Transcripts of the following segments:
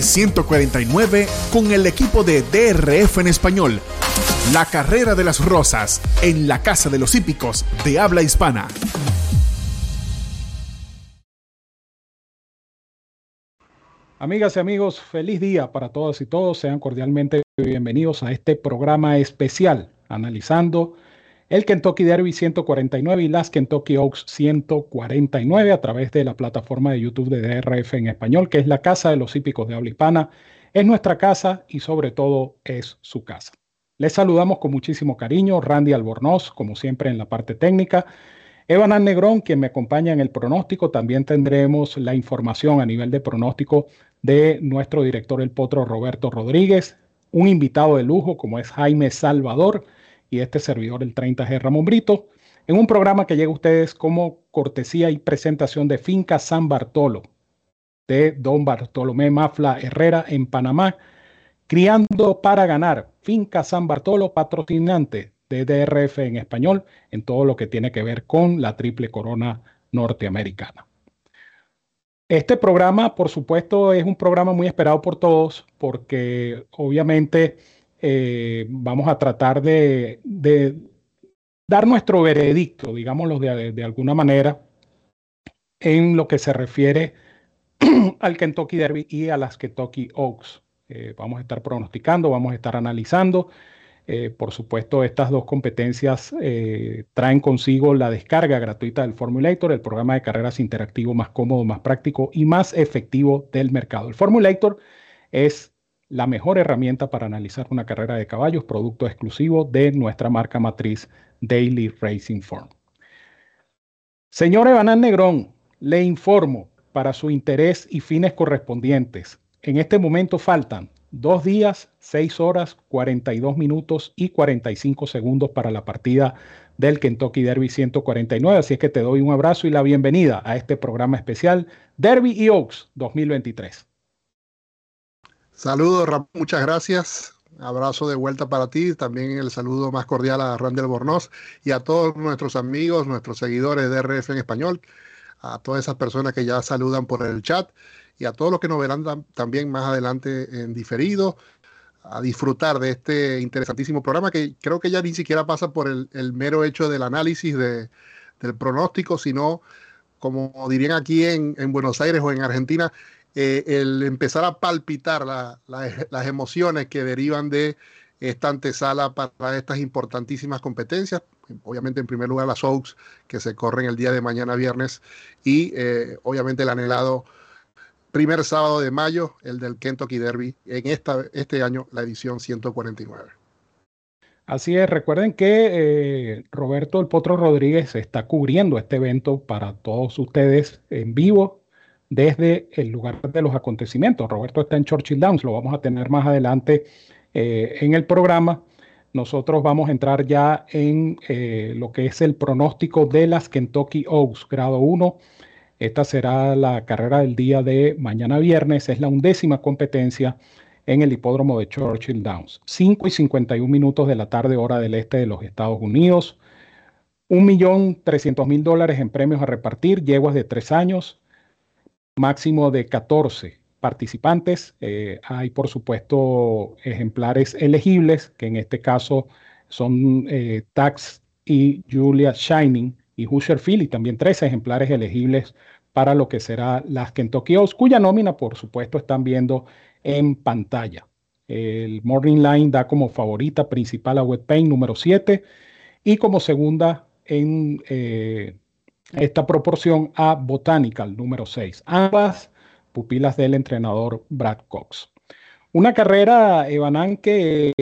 149 con el equipo de DRF en español. La carrera de las rosas en la Casa de los Hípicos de habla hispana. Amigas y amigos, feliz día para todas y todos. Sean cordialmente bienvenidos a este programa especial analizando el Kentucky Derby 149 y las Kentucky Oaks 149 a través de la plataforma de YouTube de DRF en español, que es la casa de los hípicos de habla hispana. Es nuestra casa y sobre todo es su casa. Les saludamos con muchísimo cariño, Randy Albornoz, como siempre en la parte técnica. Evan Negrón, quien me acompaña en el pronóstico, también tendremos la información a nivel de pronóstico de nuestro director el potro Roberto Rodríguez, un invitado de lujo como es Jaime Salvador y este servidor el 30G Ramón Brito, en un programa que llega a ustedes como cortesía y presentación de Finca San Bartolo de Don Bartolomé Mafla Herrera en Panamá, criando para ganar. Finca San Bartolo, patrocinante de DRF en español en todo lo que tiene que ver con la triple corona norteamericana. Este programa, por supuesto, es un programa muy esperado por todos porque obviamente eh, vamos a tratar de, dar nuestro veredicto, digámoslo de, alguna manera, en lo que se refiere al Kentucky Derby y a las Kentucky Oaks. Eh, vamos a estar pronosticando, vamos a estar analizando. Eh, por supuesto, estas dos competencias traen consigo la descarga gratuita del Formulator, el programa de carreras interactivo más cómodo, más práctico y más efectivo del mercado. El Formulator es la mejor herramienta para analizar una carrera de caballos, producto exclusivo de nuestra marca matriz Daily Racing Form. Señor Evanán Negrón, le informo para su interés y fines correspondientes. En este momento faltan Dos días, seis horas, 42 minutos y 45 segundos para la partida del Kentucky Derby 149. Así es que te doy un abrazo y la bienvenida a este programa especial Derby y Oaks 2023. Saludos, muchas gracias. Abrazo de vuelta para ti. También el saludo más cordial a Randall Bornoz y a todos nuestros amigos, nuestros seguidores de RF en español, a todas esas personas que ya saludan por el chat y a todos los que nos verán también más adelante en diferido, a disfrutar de este interesantísimo programa que creo que ya ni siquiera pasa por el, mero hecho del análisis de, del pronóstico, sino, como dirían aquí en, Buenos Aires o en Argentina, eh, el empezar a palpitar las emociones que derivan de esta antesala para estas importantísimas competencias. Obviamente, en primer lugar, las Oaks que se corren el día de mañana viernes y eh, obviamente el anhelado primer sábado de mayo, el del Kentucky Derby, en esta, este año la edición 149. Así es, recuerden que eh, Roberto El Potro Rodríguez está cubriendo este evento para todos ustedes en vivo desde el lugar de los acontecimientos. Roberto está en Churchill Downs, lo vamos a tener más adelante eh, en el programa. Nosotros vamos a entrar ya en eh, lo que es el pronóstico de las Kentucky Oaks, grado 1 esta será la carrera del día de mañana viernes, es la undécima competencia en el hipódromo de Churchill Downs. 5 y 51 minutos de la tarde, hora del este de los Estados Unidos. 1.300.000 dólares en premios a repartir, yeguas de tres años, máximo de 14 participantes. Eh, hay, por supuesto, ejemplares elegibles, que en este caso son eh, Tax y Julia Shining y Husher Phil, y también tres ejemplares elegibles para lo que será las Kentucky Oaks, cuya nómina, por supuesto, están viendo en pantalla. El Morning Line da como favorita principal a Wet número 7 y como segunda en eh, esta proporción a Botanical número 6. Ambas pupilas del entrenador Brad Cox. Una carrera, Evanán, que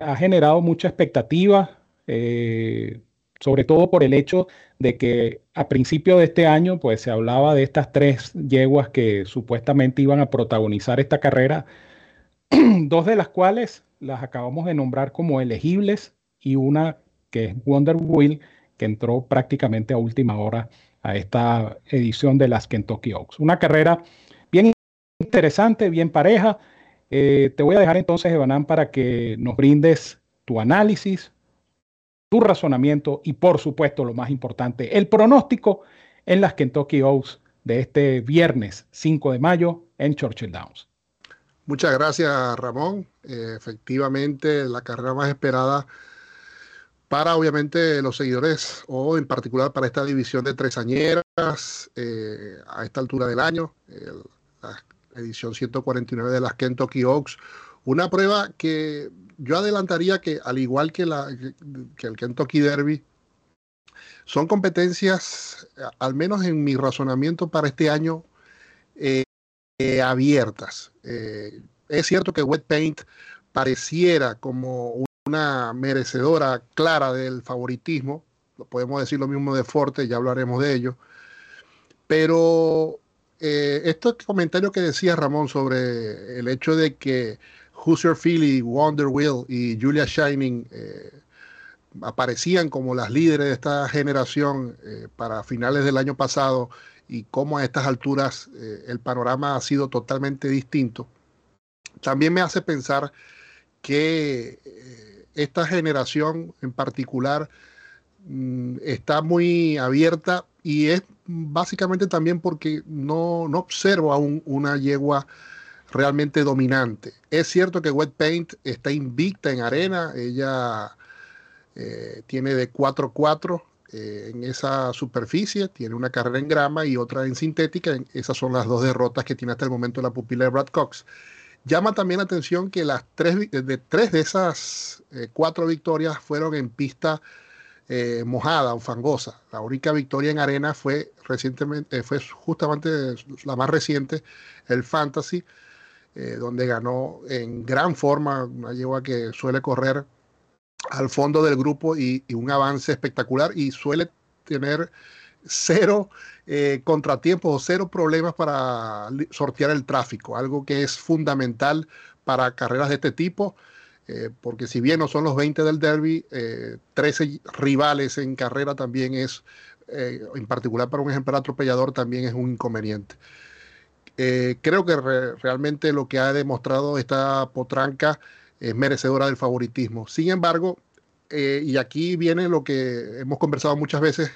ha generado mucha expectativa. Eh, sobre todo por el hecho de que a principio de este año pues se hablaba de estas tres yeguas que supuestamente iban a protagonizar esta carrera, dos de las cuales las acabamos de nombrar como elegibles y una que es Wonder Wheel entró prácticamente a última hora a esta edición de las Kentucky Oaks. Una carrera bien interesante, bien pareja. Eh, te voy a dejar entonces, Evanán, para que nos brindes tu análisis, tu razonamiento y por supuesto lo más importante, el pronóstico en las Kentucky Oaks de este viernes 5 de mayo en Churchill Downs. Muchas gracias, Ramón. Eh, efectivamente, la carrera más esperada para obviamente los seguidores o en particular para esta división de tresañeras eh, a esta altura del año, la edición 149 de las Kentucky Oaks, una prueba que yo adelantaría que al igual que, la, que el Kentucky Derby, son competencias, al menos en mi razonamiento para este año, eh, eh, abiertas. Eh, es cierto que Wet Paint pareciera como una merecedora clara del favoritismo, podemos decir lo mismo de Forte, ya hablaremos de ello, pero este comentario que decía Ramón sobre el hecho de que Hoosier Philly, Wonder Wheel y Julia Shining aparecían como las líderes de esta generación para finales del año pasado y cómo a estas alturas eh, el panorama ha sido totalmente distinto, también me hace pensar que eh, esta generación en particular mm, está muy abierta y es básicamente también porque no, no observo aún una yegua realmente dominante. Es cierto que Wet Paint está invicta en arena, ella eh, tiene de 4-4 eh, en esa superficie, tiene una carrera en grama y otra en sintética. Esas son las dos derrotas que tiene hasta el momento la pupila de Brad Cox. Llama también la atención que las tres de, tres de esas eh, cuatro victorias fueron en pista eh, mojada o fangosa. La única victoria en arena fue recientemente, fue justamente la más reciente, el Fantasy, donde ganó en gran forma, una yegua que suele correr al fondo del grupo y, un avance espectacular y suele tener cero eh, contratiempos o cero problemas para sortear el tráfico, algo que es fundamental para carreras de este tipo, eh, porque si bien no son los 20 del derby, 13 eh, rivales en carrera también es, en particular para un ejemplar atropellador, también es un inconveniente. creo que realmente lo que ha demostrado esta potranca es merecedora del favoritismo. Sin embargo, y aquí viene lo que hemos conversado muchas veces,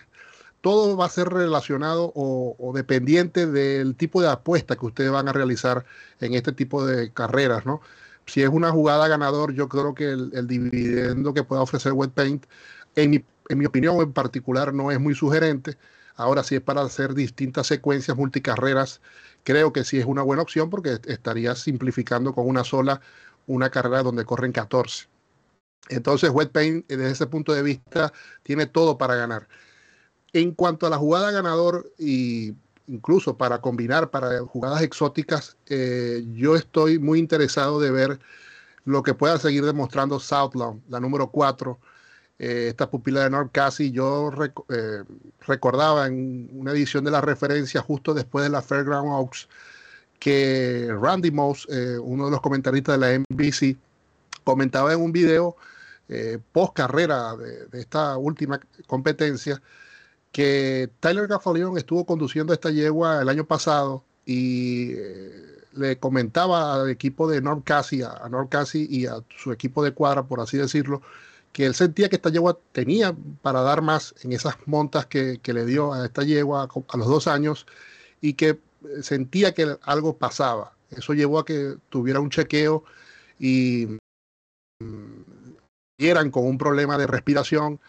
todo va a ser relacionado o, dependiente del tipo de apuesta que ustedes van a realizar en este tipo de carreras, ¿no? Si es una jugada ganador, yo creo que el, dividendo que pueda ofrecer Wet Paint, en mi, en mi opinión en particular, no es muy sugerente. Ahora, si es para hacer distintas secuencias multicarreras, creo que sí es una buena opción porque estaría simplificando con una sola una carrera donde corren 14. Entonces, Wet Paint, desde ese punto de vista, tiene todo para ganar. En cuanto a la jugada ganador y incluso para combinar para jugadas exóticas, eh, yo estoy muy interesado de ver lo que pueda seguir demostrando Southland, la número 4, eh, esta pupila de North Cassie. Yo eh, recordaba en una edición de la referencia justo después de la Fairground Oaks que Randy Moss, uno de los comentaristas de la NBC, comentaba en un video post carrera de, esta última competencia que Tyler Gaffalion estuvo conduciendo esta yegua el año pasado y eh, le comentaba al equipo de North Cassie, a, North Cassie y a su equipo de cuadra, por así decirlo, que él sentía que esta yegua tenía para dar más en esas montas que, que le dio a esta yegua a los dos años y que sentía que algo pasaba. Eso llevó a que tuviera un chequeo y eran con un problema de respiración,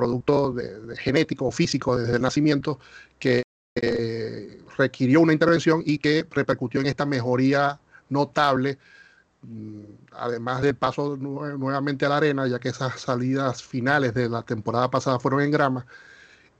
producto genético o físico desde el nacimiento, que eh, requirió una intervención y que repercutió en esta mejoría notable, mm, además del paso nuevamente a la arena, ya que esas salidas finales de la temporada pasada fueron en grama,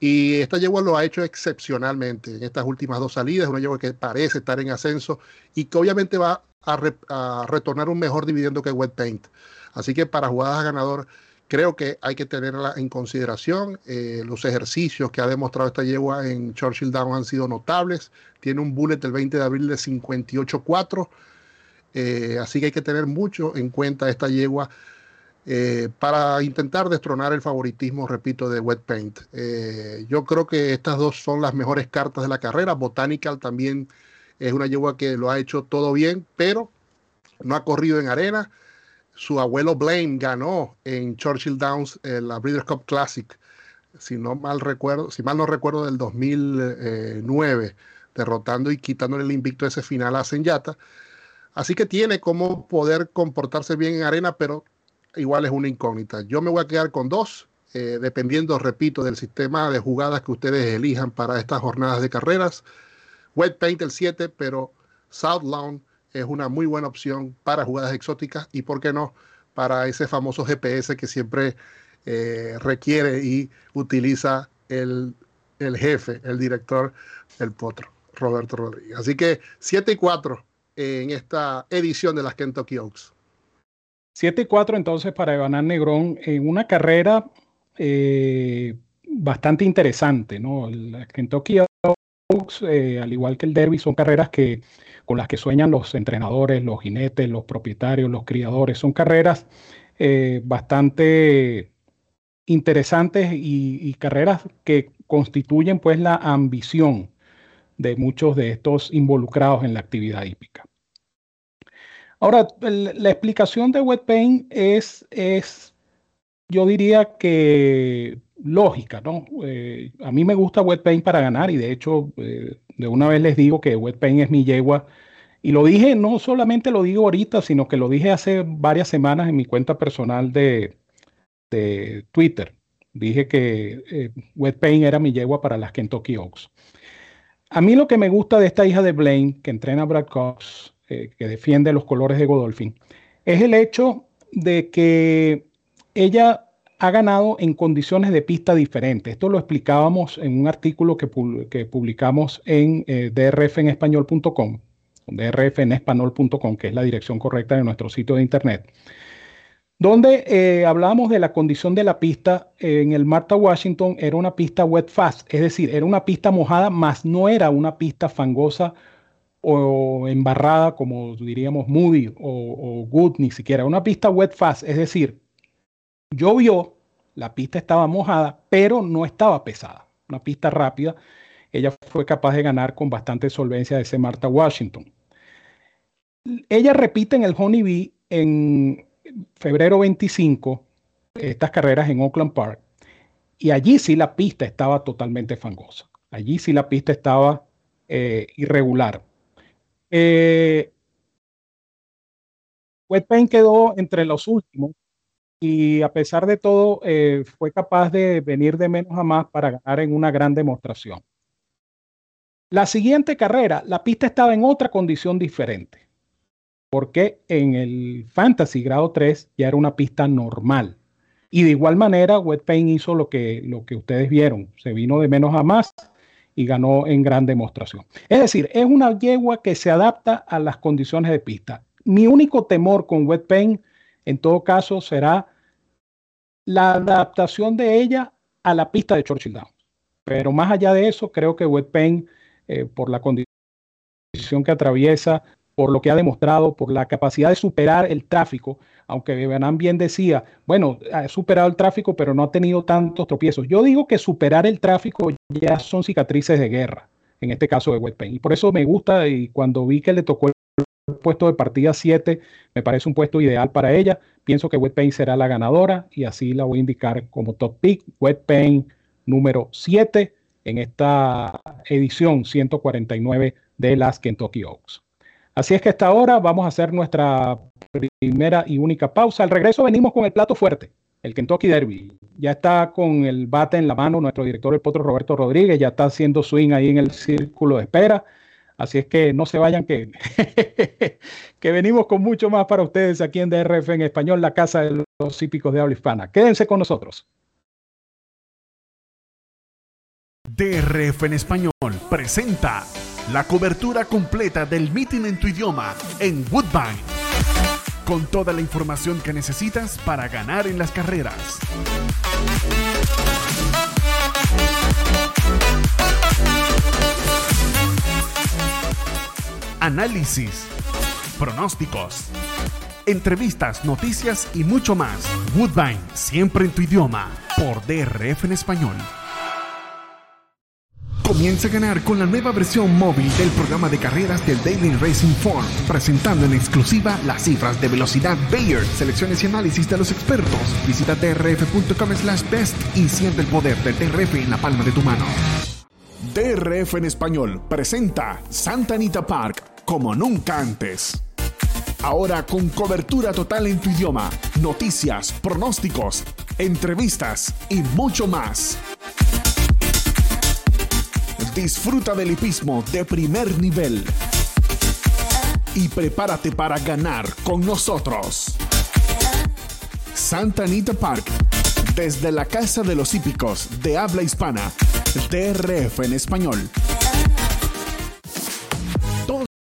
y esta yegua lo ha hecho excepcionalmente en estas últimas dos salidas, una yegua que parece estar en ascenso y que obviamente va a, retornar un mejor dividendo que Wet Paint. Así que para jugadas ganador, creo que hay que tenerla en consideración. Eh, los ejercicios que ha demostrado esta yegua en Churchill Down han sido notables. Tiene un bullet el 20 de abril de 58.4. Eh, así que hay que tener mucho en cuenta esta yegua eh, para intentar destronar el favoritismo, repito, de Wet Paint. Eh, yo creo que estas dos son las mejores cartas de la carrera. Botanical también es una yegua que lo ha hecho todo bien, pero no ha corrido en arena. Su abuelo Blame ganó en Churchill Downs la Breeders' Cup Classic, si no mal recuerdo, si mal no recuerdo, del 2009, derrotando y quitándole el invicto ese final a Senyata. Así que tiene como poder comportarse bien en arena, pero igual es una incógnita. Yo me voy a quedar con dos, eh, dependiendo, repito, del sistema de jugadas que ustedes elijan para estas jornadas de carreras. Wet Paint el 7, pero South Lawn es una muy buena opción para jugadas exóticas y, ¿por qué no?, para ese famoso GPS que siempre eh, requiere y utiliza el, el, jefe, el director, el potro, Roberto Rodríguez. Así que 7 y 4 en esta edición de las Kentucky Oaks. 7 y 4 entonces para Evanán Negrón en una carrera eh, bastante interesante, ¿no? El Kentucky eh, al igual que el Derby, son carreras que, con las que sueñan los entrenadores, los jinetes, los propietarios, los criadores. Son carreras eh, bastante interesantes y, carreras que constituyen pues la ambición de muchos de estos involucrados en la actividad hípica. Ahora, la explicación de wet paint es, es yo diría que lógica, ¿no? Eh, a mí me gusta wet para ganar y de hecho, eh, de una vez les digo que wet es mi yegua. Y lo dije, no solamente lo digo ahorita, sino que lo dije hace varias semanas en mi cuenta personal de, de Twitter. Dije que eh, era mi yegua para las Kentucky Oaks. A mí lo que me gusta de esta hija de Blaine, que entrena a Brad Cox, eh, que defiende los colores de Godolphin, es el hecho de que ella ha ganado en condiciones de pista diferentes. Esto lo explicábamos en un artículo que, publicamos en eh, drfenespañol.com, drfenespanol.com, que es la dirección correcta de nuestro sitio de internet, donde eh, hablábamos de la condición de la pista. en el Martha Washington era una pista wet fast, es decir, era una pista mojada, más no era una pista fangosa o embarrada, como diríamos Moody o, Good, ni siquiera. Una pista wet fast, es decir, llovió, la pista estaba mojada, pero no estaba pesada. Una pista rápida. Ella fue capaz de ganar con bastante solvencia de ese Marta Washington. Ella repite en el Honey Bee en febrero 25 estas carreras en Oakland Park. Y allí sí la pista estaba totalmente fangosa. Allí sí la pista estaba eh, irregular. Eh, Paint quedó entre los últimos y a pesar de todo eh, fue capaz de venir de menos a más para ganar en una gran demostración. La siguiente carrera, la pista estaba en otra condición diferente, porque en el Fantasy grado 3 ya era una pista normal. Y de igual manera, Wet Paint hizo lo que, lo que ustedes vieron, se vino de menos a más y ganó en gran demostración. Es decir, es una yegua que se adapta a las condiciones de pista. Mi único temor con Wet Paint, en todo caso, será la adaptación de ella a la pista de Churchill Downs. Pero más allá de eso, creo que Wet Paint, eh, por la condición que atraviesa, por lo que ha demostrado, por la capacidad de superar el tráfico, aunque Bebanán bien decía, bueno, ha superado el tráfico, pero no ha tenido tantos tropiezos. Yo digo que superar el tráfico ya son cicatrices de guerra, en este caso de Wet Paint. Y por eso me gusta y cuando vi que le tocó puesto de partida 7, me parece un puesto ideal para ella. Pienso que Wet Paint será la ganadora y así la voy a indicar como top pick. Wet Paint número 7 en esta edición 149 de las Kentucky Oaks. Así es que hasta ahora vamos a hacer nuestra primera y única pausa. Al regreso venimos con el plato fuerte, el Kentucky Derby. Ya está con el bate en la mano nuestro director el potro Roberto Rodríguez, ya está haciendo swing ahí en el círculo de espera. Así es que no se vayan que, que venimos con mucho más para ustedes aquí en DRF en español, la casa de los hípicos de habla hispana. Quédense con nosotros. DRF en español presenta la cobertura completa del meeting en tu idioma en Woodbine. Con toda la información que necesitas para ganar en las carreras. Análisis, pronósticos, entrevistas, noticias y mucho más. Woodbine, siempre en tu idioma, por DRF en español. Comienza a ganar con la nueva versión móvil del programa de carreras del Daily Racing Form, presentando en exclusiva las cifras de velocidad Bayer, selecciones y análisis de los expertos. Visita drf.com slash best y siente el poder del DRF en la palma de tu mano. DRF en español presenta Santa Anita Park como nunca antes. Ahora con cobertura total en tu idioma, noticias, pronósticos, entrevistas y mucho más. Disfruta del hipismo de primer nivel. Y prepárate para ganar con nosotros. Santa Anita Park, desde la Casa de los Hípicos de habla hispana, DRF en español.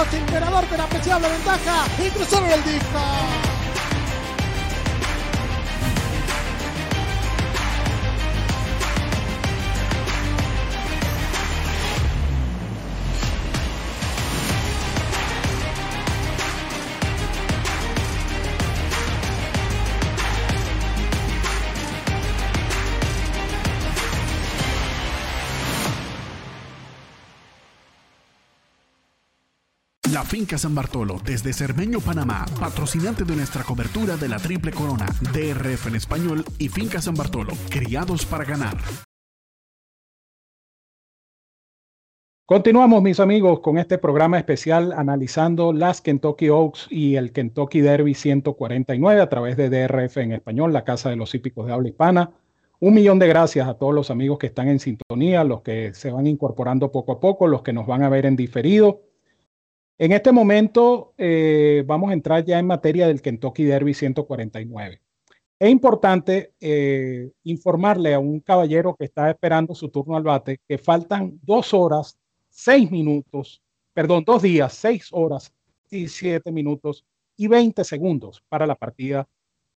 El emperador con apreciable ventaja y cruzaron el disco. Finca San Bartolo, desde Cermeño, Panamá, patrocinante de nuestra cobertura de la Triple Corona, DRF en español y Finca San Bartolo, criados para ganar. Continuamos, mis amigos, con este programa especial analizando las Kentucky Oaks y el Kentucky Derby 149 a través de DRF en español, la Casa de los Hípicos de habla hispana. Un millón de gracias a todos los amigos que están en sintonía, los que se van incorporando poco a poco, los que nos van a ver en diferido. En este momento eh, vamos a entrar ya en materia del Kentucky Derby 149. Es importante eh, informarle a un caballero que está esperando su turno al bate que faltan dos horas, seis minutos, perdón, dos días, seis horas y siete minutos y 20 segundos para la partida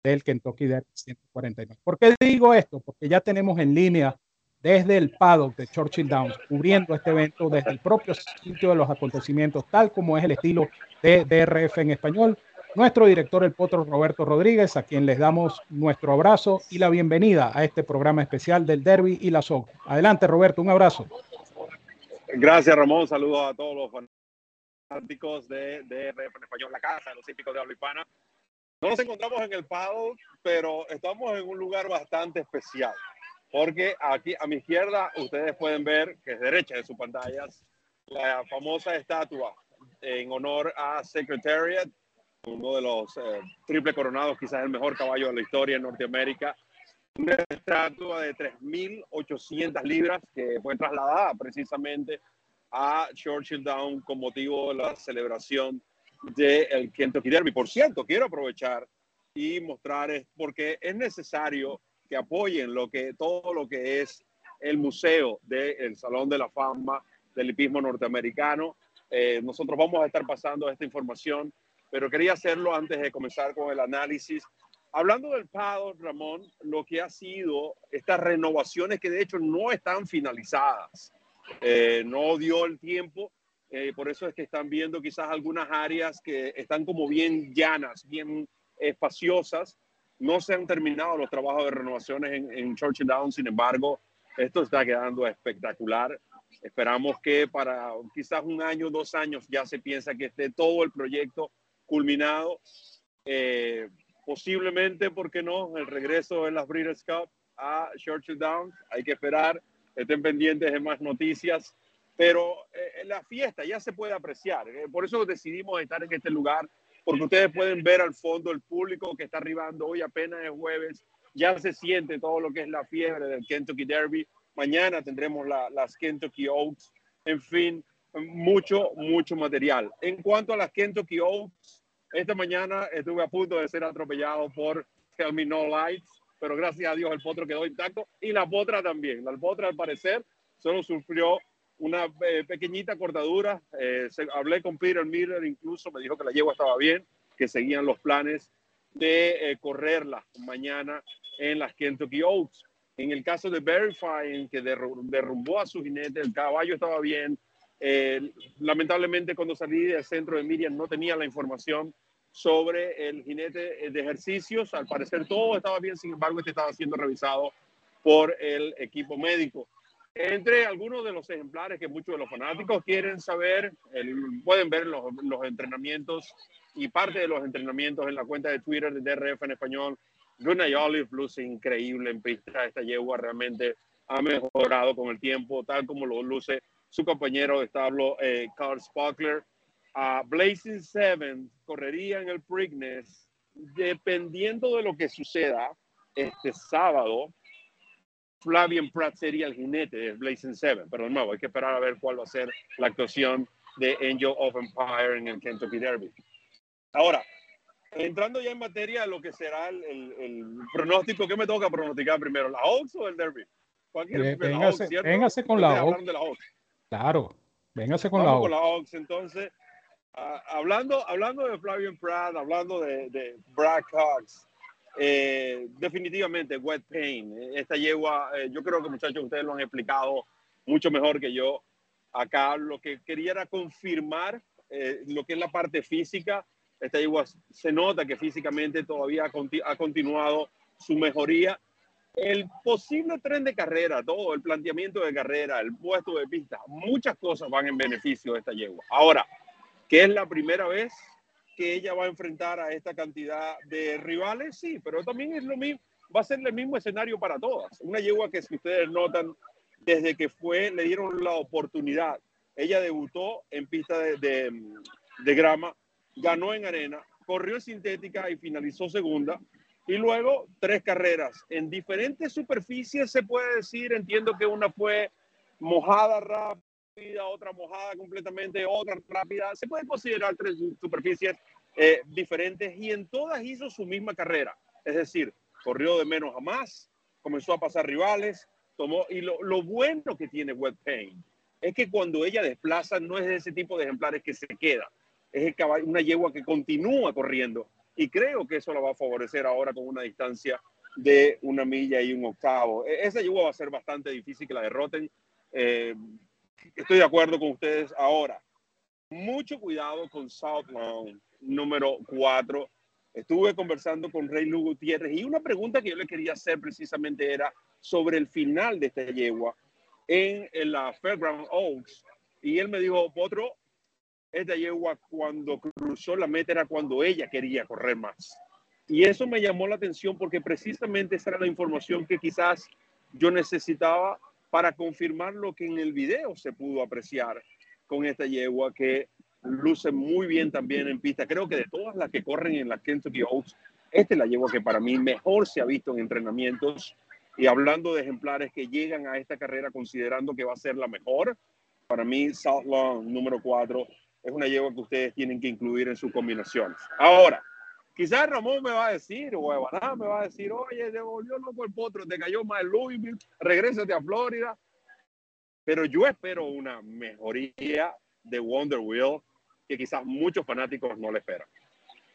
del Kentucky Derby 149. ¿Por qué digo esto? Porque ya tenemos en línea desde el paddock de Churchill Downs, cubriendo este evento desde el propio sitio de los acontecimientos, tal como es el estilo de DRF en español. Nuestro director, el potro Roberto Rodríguez, a quien les damos nuestro abrazo y la bienvenida a este programa especial del Derby y la SOC. Adelante, Roberto, un abrazo. Gracias, Ramón. Saludos a todos los fanáticos de, DRF en español, la casa de los hípicos de habla hispana. No nos encontramos en el paddock, pero estamos en un lugar bastante especial porque aquí a mi izquierda ustedes pueden ver, que es derecha de sus pantallas, la famosa estatua en honor a Secretariat, uno de los eh, triple coronados, quizás el mejor caballo de la historia en Norteamérica. Una estatua de 3.800 libras que fue trasladada precisamente a Churchill Down con motivo de la celebración del Kentucky Derby. Por cierto, quiero aprovechar y mostrar, porque es necesario que apoyen lo que, todo lo que es el museo del Salón de la Fama del Hipismo Norteamericano. Eh, nosotros vamos a estar pasando esta información, pero quería hacerlo antes de comenzar con el análisis. Hablando del paddock, Ramón, lo que ha sido estas renovaciones que de hecho no están finalizadas, eh, no dio el tiempo, eh, por eso es que están viendo quizás algunas áreas que están como bien llanas, bien espaciosas, no se han terminado los trabajos de renovaciones en, en Churchill Downs, sin embargo, esto está quedando espectacular. Esperamos que para quizás un año, dos años ya se piensa que esté todo el proyecto culminado. Eh, posiblemente, ¿por qué no? El regreso en las Breeders' Cup a Churchill Downs. Hay que esperar. Estén pendientes de más noticias. Pero eh, la fiesta ya se puede apreciar. Eh, por eso decidimos estar en este lugar porque ustedes pueden ver al fondo el público que está arribando hoy apenas es jueves, ya se siente todo lo que es la fiebre del Kentucky Derby, mañana tendremos la, las Kentucky Oaks, en fin, mucho, mucho material. En cuanto a las Kentucky Oaks, esta mañana estuve a punto de ser atropellado por Tell Me No Lights, pero gracias a Dios el potro quedó intacto y la potra también. La potra al parecer solo sufrió una eh, pequeñita cortadura. Eh, se, hablé con Peter Miller, incluso me dijo que la yegua estaba bien, que seguían los planes de eh, correrla mañana en las Kentucky Oaks. En el caso de Verifying, que derrumbó a su jinete, el caballo estaba bien. Lamentablemente, cuando salí del centro de Miriam, no tenía la información sobre el jinete de ejercicios. Al parecer, todo estaba bien, sin embargo, este estaba siendo revisado por el equipo médico. Entre algunos de los ejemplares que muchos de los fanáticos quieren saber, pueden ver los, los, entrenamientos y parte de los entrenamientos en la cuenta de Twitter de DRF en español Gunnar Olive luce increíble en pista. Esta yegua realmente ha mejorado con el tiempo, tal como lo luce su compañero de establo, eh, Carl Sparkler. Uh, Blazing Seven correría en el Preakness dependiendo de lo que suceda este sábado. Flavian Pratt sería el jinete de Blazing Seven, pero de nuevo hay que esperar a ver cuál va a ser la actuación de Angel of Empire en el Kentucky Derby. Ahora, entrando ya en materia de lo que será el, el, pronóstico, ¿qué me toca pronosticar primero? ¿La Hawks o el Derby? Cualquier, véngase, la véngase con la Hawks. Claro, véngase con Vamos la Hawks. Entonces, uh, hablando, hablando de Flavian Pratt, hablando de, de Brad Cox, eh, definitivamente Wet Pain. Esta yegua, eh, yo creo que muchachos, ustedes lo han explicado mucho mejor que yo. Acá lo que quería era confirmar eh, lo que es la parte física esta yegua se nota que físicamente todavía ha, continuado su mejoría. El posible tren de carrera, todo el planteamiento de carrera, el puesto de pista, muchas cosas van en beneficio de esta yegua. Ahora, que es la primera vez que ella va a enfrentar a esta cantidad de rivales, sí, pero también es lo mismo, va a ser el mismo escenario para todas. Una yegua que si ustedes notan, desde que fue, le dieron la oportunidad. Ella debutó en pista de, grama ganó en arena, corrió sintética y finalizó segunda. Y luego tres carreras en diferentes superficies, se puede decir. Entiendo que una fue mojada otra mojada completamente, otra rápida. Se puede considerar tres superficies eh, diferentes y en todas hizo su misma carrera. Es decir, corrió de menos a más, comenzó a pasar rivales, tomó. Y lo, lo bueno que tiene Wet Paint es que cuando ella desplaza, no es de ese tipo de ejemplares que se queda es el caballo, una yegua que continúa corriendo. Y creo que eso la va a favorecer ahora con una distancia de una milla y un octavo. E, esa yegua va a ser bastante difícil que la derroten. Eh, estoy de acuerdo con ustedes ahora. Mucho cuidado con Southland, número 4. Estuve conversando con Rey Lugo Gutiérrez y una pregunta que yo le quería hacer precisamente era sobre el final de esta yegua en, en la Fairground Oaks. Y él me dijo, Potro, esta yegua cuando cruzó la meta era cuando ella quería correr más. Y eso me llamó la atención porque precisamente esa era la información que quizás yo necesitaba para confirmar lo que en el video se pudo apreciar con esta yegua que luce muy bien también en pista. Creo que de todas las que corren en la Kentucky Oaks, esta es la yegua que para mí mejor se ha visto en entrenamientos. Y hablando de ejemplares que llegan a esta carrera considerando que va a ser la mejor, para mí South número 4 es una yegua que ustedes tienen que incluir en sus combinaciones. Ahora, quizás Ramón me va a decir, o Evaná me va a decir, oye, te volvió loco el potro, te cayó mal Louisville, regrésate a Florida. Pero yo espero una mejoría de Wonder Wheel que quizás muchos fanáticos no le esperan.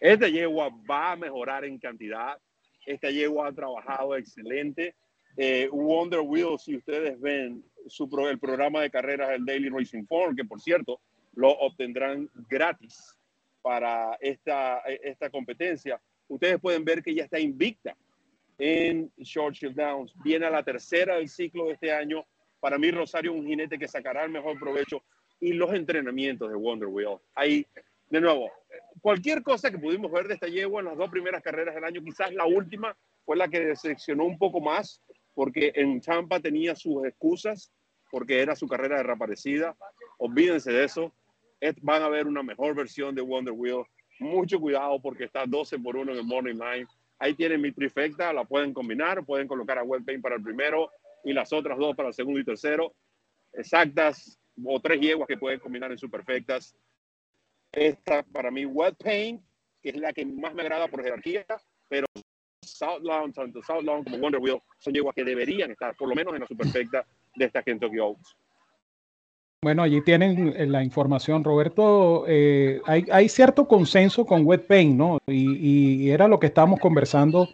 Esta yegua va a mejorar en cantidad. Esta yegua ha trabajado excelente. Eh, Wonder Wheel, si ustedes ven su, el programa de carreras del Daily Racing Form, que por cierto, lo obtendrán gratis para esta, esta competencia. Ustedes pueden ver que ya está invicta en Churchill Downs. Viene a la tercera del ciclo de este año. Para mí, Rosario, un jinete que sacará el mejor provecho. Y los entrenamientos de Wonder Wheel. Ahí, de nuevo, cualquier cosa que pudimos ver de esta yegua en las dos primeras carreras del año, quizás la última fue la que decepcionó un poco más, porque en Champa tenía sus excusas, porque era su carrera de reaparecida. Olvídense de eso van a ver una mejor versión de Wonder Wheel. Mucho cuidado porque está 12 por 1 en el Morning Line. Ahí tienen mi trifecta, la pueden combinar, pueden colocar a Wet Paint para el primero y las otras dos para el segundo y tercero. Exactas o tres yeguas que pueden combinar en superfectas. Esta para mí Wet Paint, que es la que más me agrada por jerarquía, pero Southland, tanto Southland como Wonder Wheel son yeguas que deberían estar por lo menos en la superfecta de esta Kentucky Oaks. Bueno, allí tienen eh, la información, Roberto. Eh, hay, cierto consenso con Wet Paint, ¿no? Y, era lo que estábamos conversando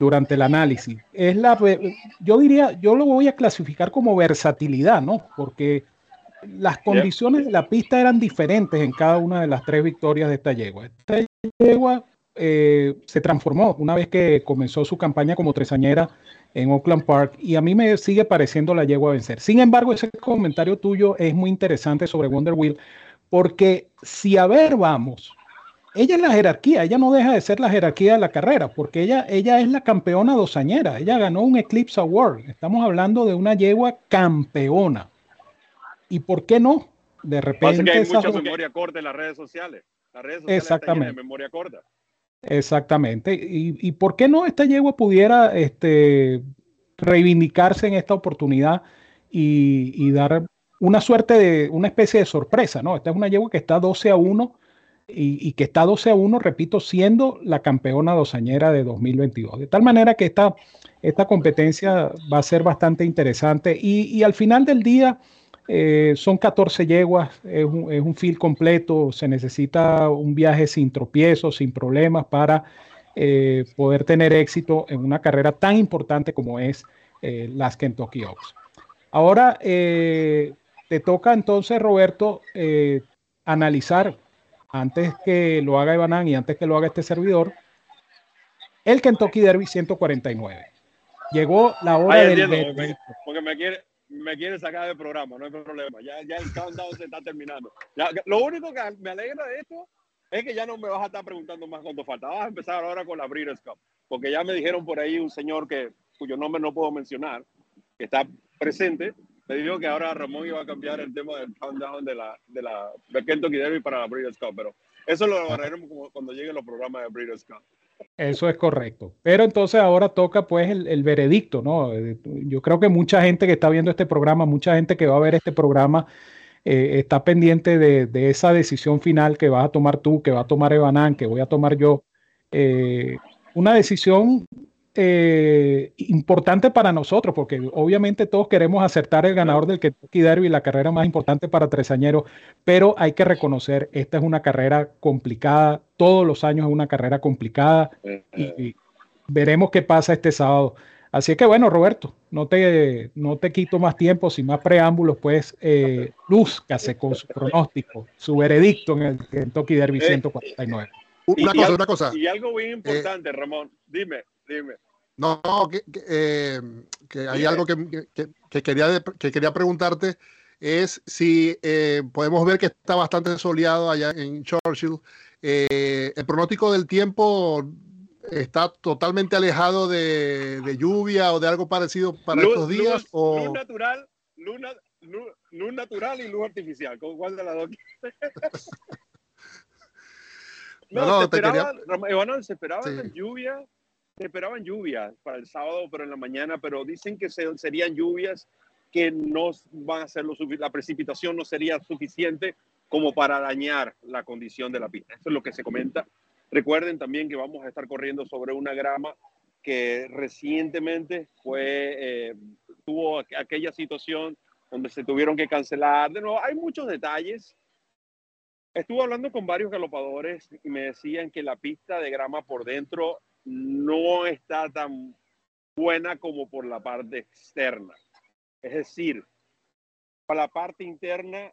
durante el análisis. Es la, yo diría, yo lo voy a clasificar como versatilidad, ¿no? Porque las condiciones de la pista eran diferentes en cada una de las tres victorias de esta yegua. Esta yegua eh, se transformó una vez que comenzó su campaña como tresañera en Oakland Park y a mí me sigue pareciendo la yegua a vencer. Sin embargo, ese comentario tuyo es muy interesante sobre Wonder Wheel porque si a ver vamos, ella es la jerarquía, ella no deja de ser la jerarquía de la carrera porque ella, ella es la campeona dosañera, ella ganó un Eclipse Award, estamos hablando de una yegua campeona. ¿Y por qué no? De repente... hay mucha memoria corta en las redes sociales. Las redes sociales Exactamente. memoria corta. Exactamente. ¿Y, por qué no esta yegua pudiera este, reivindicarse en esta oportunidad y, dar una suerte de, una especie de sorpresa, ¿no? Esta es una yegua que está 12 a 1 y, que está 12 a 1, repito, siendo la campeona dosañera de 2022. De tal manera que esta, esta competencia va a ser bastante interesante y, y al final del día eh, son 14 yeguas, es un, es field completo, se necesita un viaje sin tropiezos, sin problemas para eh, poder tener éxito en una carrera tan importante como es eh, las Kentucky Oaks. Ahora te toca entonces, Roberto, analizar antes que lo haga Ivanán y antes que lo haga este servidor, el Kentucky Derby 149. Llegó la hora del... Porque me quiere, me quiere sacar del programa, no hay problema. Ya, ya el countdown se está terminando. lo único que me alegra de esto es que ya no me vas a estar preguntando más cuánto falta. Vamos a empezar ahora con la Breeders' Cup, porque ya me dijeron por ahí un señor que, cuyo nombre no puedo mencionar, que está presente, me dijo que ahora Ramón iba a cambiar el tema del countdown de la, de la de Kentucky Derby para la Breeders' Cup, pero eso lo haremos cuando lleguen los programas de Breeders' Cup. Eso es correcto. Pero entonces ahora toca pues el, veredicto, ¿no? Eh, yo creo que mucha gente que está viendo este programa, mucha gente que va a ver este programa, eh, está pendiente de, esa decisión final que vas a tomar tú, que va a tomar Evanán, que voy a tomar yo. Eh, una decisión eh, importante para nosotros, porque obviamente todos queremos acertar el ganador del Kentucky Derby, la carrera más importante para Tresañero, pero hay que reconocer, esta es una carrera complicada, todos los años es una carrera complicada y, veremos qué pasa este sábado. Así que bueno, Roberto, no te, no te quito más tiempo, sin más preámbulos, pues eh, lúzcase con su pronóstico, su veredicto en el Kentucky Derby 149. Eh, una cosa, una cosa. Y algo muy importante, Ramón, dime, no, que, eh, que, hay algo que, que, quería, que quería preguntarte es si eh, podemos ver que está bastante soleado allá en Churchill. Eh, ¿El pronóstico del tiempo está totalmente alejado de, de, lluvia o de algo parecido para estos días? Luz, o... luz natural, luz, luz, natural y luz artificial. ¿Con cuál de las dos? no, no, esperaba, quería... se esperaba lluvia esperaban lluvias para el sábado, pero en la mañana, pero dicen que serían lluvias que no van a ser lo la precipitación no sería suficiente como para dañar la condición de la pista. Eso es lo que se comenta. Recuerden también que vamos a estar corriendo sobre una grama que recientemente fue, eh, tuvo aquella situación donde se tuvieron que cancelar. De nuevo, hay muchos detalles. Estuve hablando con varios galopadores y me decían que la pista de grama por dentro no está tan buena como por la parte externa. Es decir, para la parte interna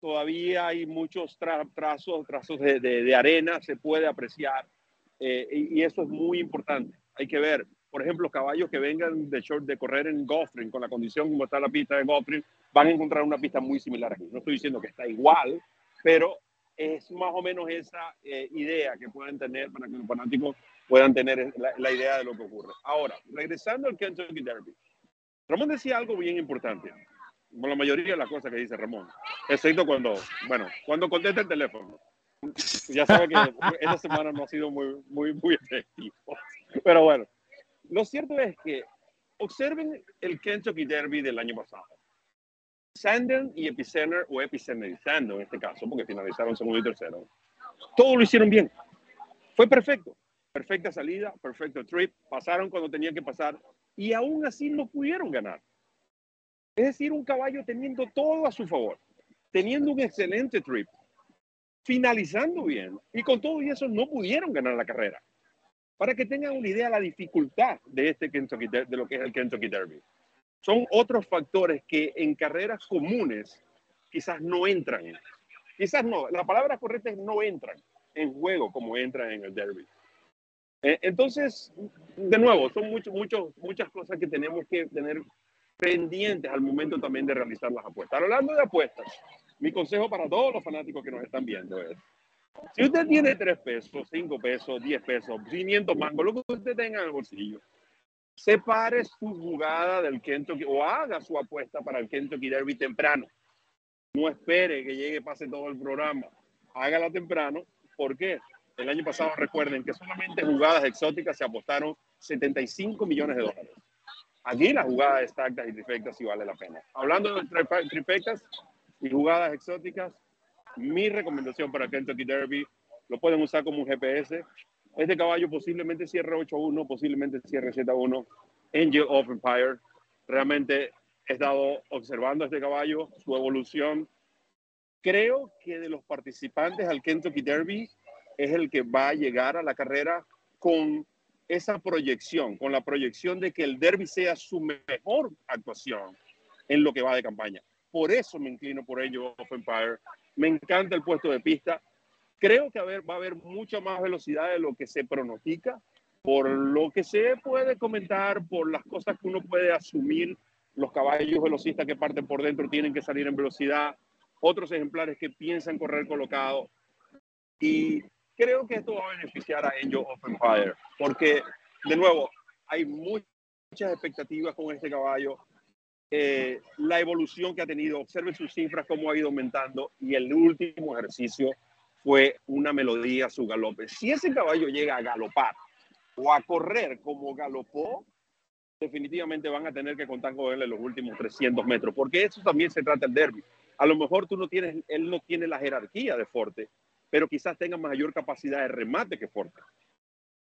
todavía hay muchos trazos, trazos de, arena, se puede apreciar eh, y, eso es muy importante. Hay que ver, por ejemplo, caballos que vengan de short de correr en Goffrin con la condición como está la pista de Goffrin, van a encontrar una pista muy similar aquí. No estoy diciendo que está igual, pero es más o menos esa eh, idea que pueden tener para que los fanáticos puedan tener la, idea de lo que ocurre. Ahora, regresando al Kentucky Derby, Ramón decía algo bien importante, como la mayoría de las cosas que dice Ramón, excepto cuando, bueno, cuando contesta el teléfono. Ya sabe que esta semana no ha sido muy, muy, muy efectivo. Pero bueno, lo cierto es que observen el Kentucky Derby del año pasado. Sandon y Epicenter, o Epicenter y en este caso, porque finalizaron segundo y tercero, todo lo hicieron bien. Fue perfecto perfecta salida, perfecto trip, pasaron cuando tenían que pasar y aún así no pudieron ganar. Es decir, un caballo teniendo todo a su favor. teniendo un excelente trip, finalizando bien, y con todo y eso no pudieron ganar la carrera. Para que tengan una idea de la dificultad de este Kentucky, de lo que es el Kentucky Derby. Son otros factores que en carreras comunes quizás no entran. Quizás no, la palabra correcta es no entran en juego como entran en el derby. Eh, entonces, de nuevo, son muchos, muchos, muchas cosas que tenemos que tener pendientes al momento también de realizar las apuestas. Hablando de apuestas, mi consejo para todos los fanáticos que nos están viendo es, si usted tiene 3 pesos, 5 pesos, 10 pesos, 500 mangos, lo que usted tenga en el bolsillo, separe su jugada del Kentucky o haga su apuesta para el Kentucky Derby temprano. No espere que llegue, pase todo el programa. Hágala temprano. ¿Por qué? El año pasado, recuerden que solamente jugadas exóticas se apostaron 75 millones de dólares. Aquí las jugadas exactas y trifectas sí vale la pena. Hablando de trifectas y jugadas exóticas, mi recomendación para Kentucky Derby, lo pueden usar como un GPS. Este caballo posiblemente cierre 8-1, posiblemente cierre 7-1. Angel of Empire. Realmente he estado observando este caballo, su evolución. Creo que de los participantes al Kentucky Derby es el que va a llegar a la carrera con esa proyección, con la proyección de que el derby sea su mejor actuación en lo que va de campaña. Por eso me inclino por ello of Empire. Me encanta el puesto de pista. Creo que va a haber mucha más velocidad de lo que se pronostica, por lo que se puede comentar, por las cosas que uno puede asumir. Los caballos velocistas que parten por dentro tienen que salir en velocidad. Otros ejemplares que piensan correr colocado. Y creo que esto va a beneficiar a Angel of Empire, porque, de nuevo, hay muchas expectativas con este caballo. Eh, la evolución que ha tenido, observen sus cifras, cómo ha ido aumentando, y el último ejercicio fue una melodía su galope. Si ese caballo llega a galopar o a correr como galopó, definitivamente van a tener que contar con él en los últimos 300 metros, porque eso también se trata del derby. A lo mejor tú no tienes, él no tiene la jerarquía de Forte, pero quizás tenga mayor capacidad de remate que Forte.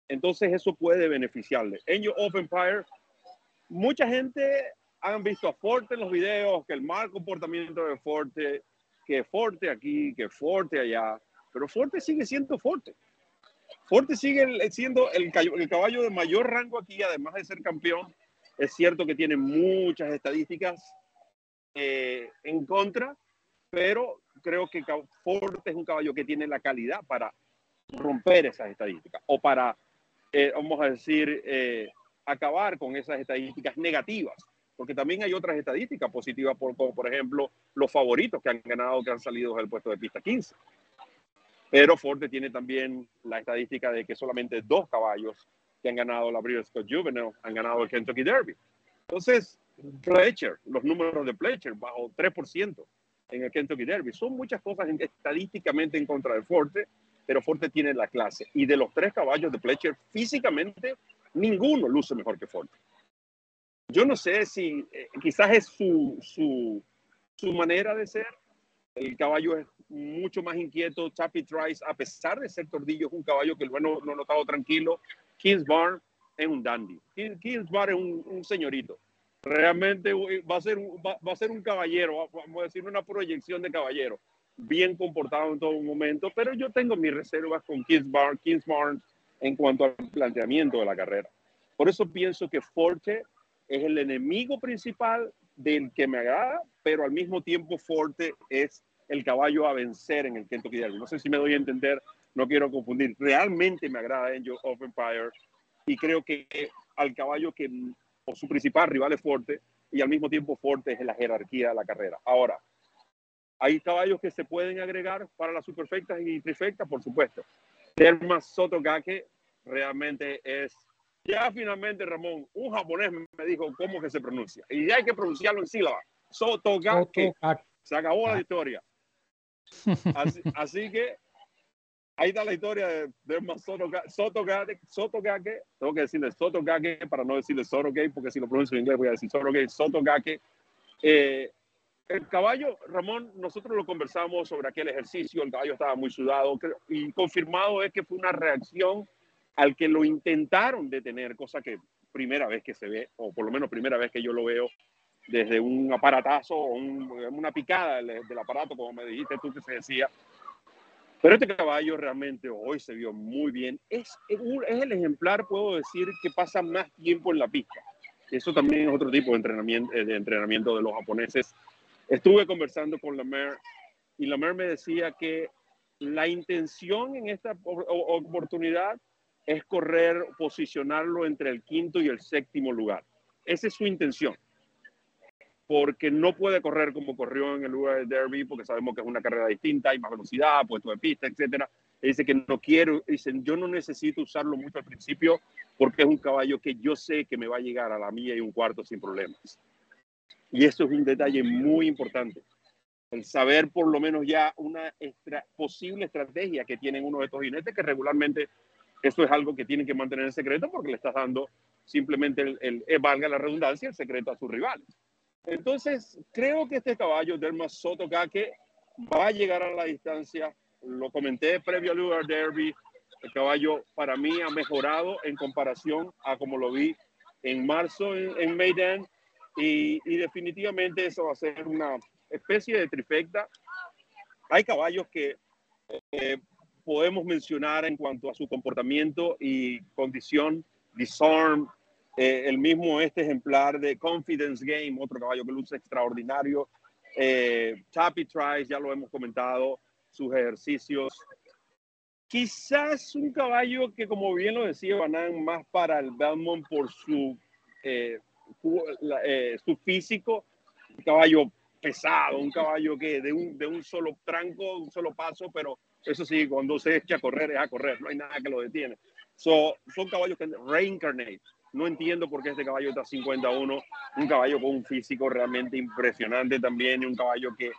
Entonces eso puede beneficiarle. En Your Open Empire, mucha gente han visto a Forte en los videos, que el mal comportamiento de Forte, que Forte aquí, que Forte allá, pero Forte sigue siendo Forte. Forte sigue siendo el, el caballo de mayor rango aquí, además de ser campeón. Es cierto que tiene muchas estadísticas eh, en contra, pero creo que Forte es un caballo que tiene la calidad para romper esas estadísticas o para, eh, vamos a decir, eh, acabar con esas estadísticas negativas. Porque también hay otras estadísticas positivas, por, como por ejemplo los favoritos que han ganado, que han salido del puesto de pista 15. Pero Forte tiene también la estadística de que solamente dos caballos que han ganado la Breeders' Cup Juvenile han ganado el Kentucky Derby. Entonces, Pletcher, los números de Pletcher bajo 3% en el Kentucky Derby. Son muchas cosas estadísticamente en contra de Forte, pero Forte tiene la clase. Y de los tres caballos de Pletcher, físicamente, ninguno luce mejor que Forte. Yo no sé si eh, quizás es su, su, su, manera de ser. El caballo es mucho más inquieto. Chappie Trice, a pesar de ser tordillo, es un caballo que bueno lo notado tranquilo. Kings Barn es un dandy. Kings Barn es un, un señorito realmente va a ser, va, va, a ser un caballero, vamos a decir una proyección de caballero, bien comportado en todo momento, pero yo tengo mis reservas con Kings, Bar, Kings Barnes en cuanto al planteamiento de la carrera. Por eso pienso que Forte es el enemigo principal del que me agrada, pero al mismo tiempo Forte es el caballo a vencer en el Kentucky Derby. No sé si me doy a entender, no quiero confundir. Realmente me agrada Angel of Empire y creo que al caballo que su principal rival es Forte y al mismo tiempo Forte es en la jerarquía de la carrera. Ahora, hay caballos que se pueden agregar para las superfectas y trifectas, por supuesto. Terma Sotogake realmente es. Ya finalmente, Ramón, un japonés me dijo cómo que se pronuncia. Y ya hay que pronunciarlo en sílaba. Sotogake. Se acabó la historia. Así, así que ahí está la historia de, de Sotogake, Sotogake, tengo que decirle Sotogake para no decirle Sorogate, porque si lo pronuncio en inglés voy a decir Sorogate, Sotogake. Eh, el caballo, Ramón, nosotros lo conversamos sobre aquel ejercicio, el caballo estaba muy sudado y confirmado es que fue una reacción al que lo intentaron detener, cosa que primera vez que se ve, o por lo menos primera vez que yo lo veo, desde un aparatazo o una picada del, del, aparato, como me dijiste tú que se decía. Pero este caballo realmente hoy se vio muy bien. Es, es el ejemplar, puedo decir, que pasa más tiempo en la pista. Eso también es otro tipo de entrenamiento, de entrenamiento de los japoneses. Estuve conversando con Lamer y Lamer me decía que la intención en esta oportunidad es correr, posicionarlo entre el quinto y el séptimo lugar. Esa es su intención. Porque no puede correr como corrió en el del Derby, porque sabemos que es una carrera distinta, hay más velocidad, puesto de pista, etcétera. Dice que no quiero, dicen, yo no necesito usarlo mucho al principio porque es un caballo que yo sé que me va a llegar a la milla y un cuarto sin problemas. Y eso es un detalle muy importante. El saber por lo menos ya una posible estrategia que tienen uno de estos jinetes, que regularmente eso es algo que tienen que mantener en secreto porque le estás dando simplemente, el, el, eh, valga la redundancia, el secreto a sus rivales. Entonces, creo que este caballo, Derma Soto que va a llegar a la distancia. Lo comenté previo al lugar derby. El caballo para mí ha mejorado en comparación a como lo vi en marzo en, en Maiden. Y, y, definitivamente eso va a ser una especie de trifecta. Hay caballos que eh, podemos mencionar en cuanto a su comportamiento y condición, Disarm, eh, el mismo este ejemplar de Confidence Game, otro caballo que luce extraordinario, eh, Tries, ya lo hemos comentado, sus ejercicios. Quizás un caballo que, como bien lo decía Banan, más para el Belmont por su, eh, eh, su físico, un caballo pesado, un caballo que de un, de un solo tranco, un solo paso, pero eso sí, cuando se echa a correr es a correr, no hay nada que lo detiene. So, son caballos que reincarnate. No entiendo por qué este caballo está 51, un caballo con un físico realmente impresionante también, y un caballo que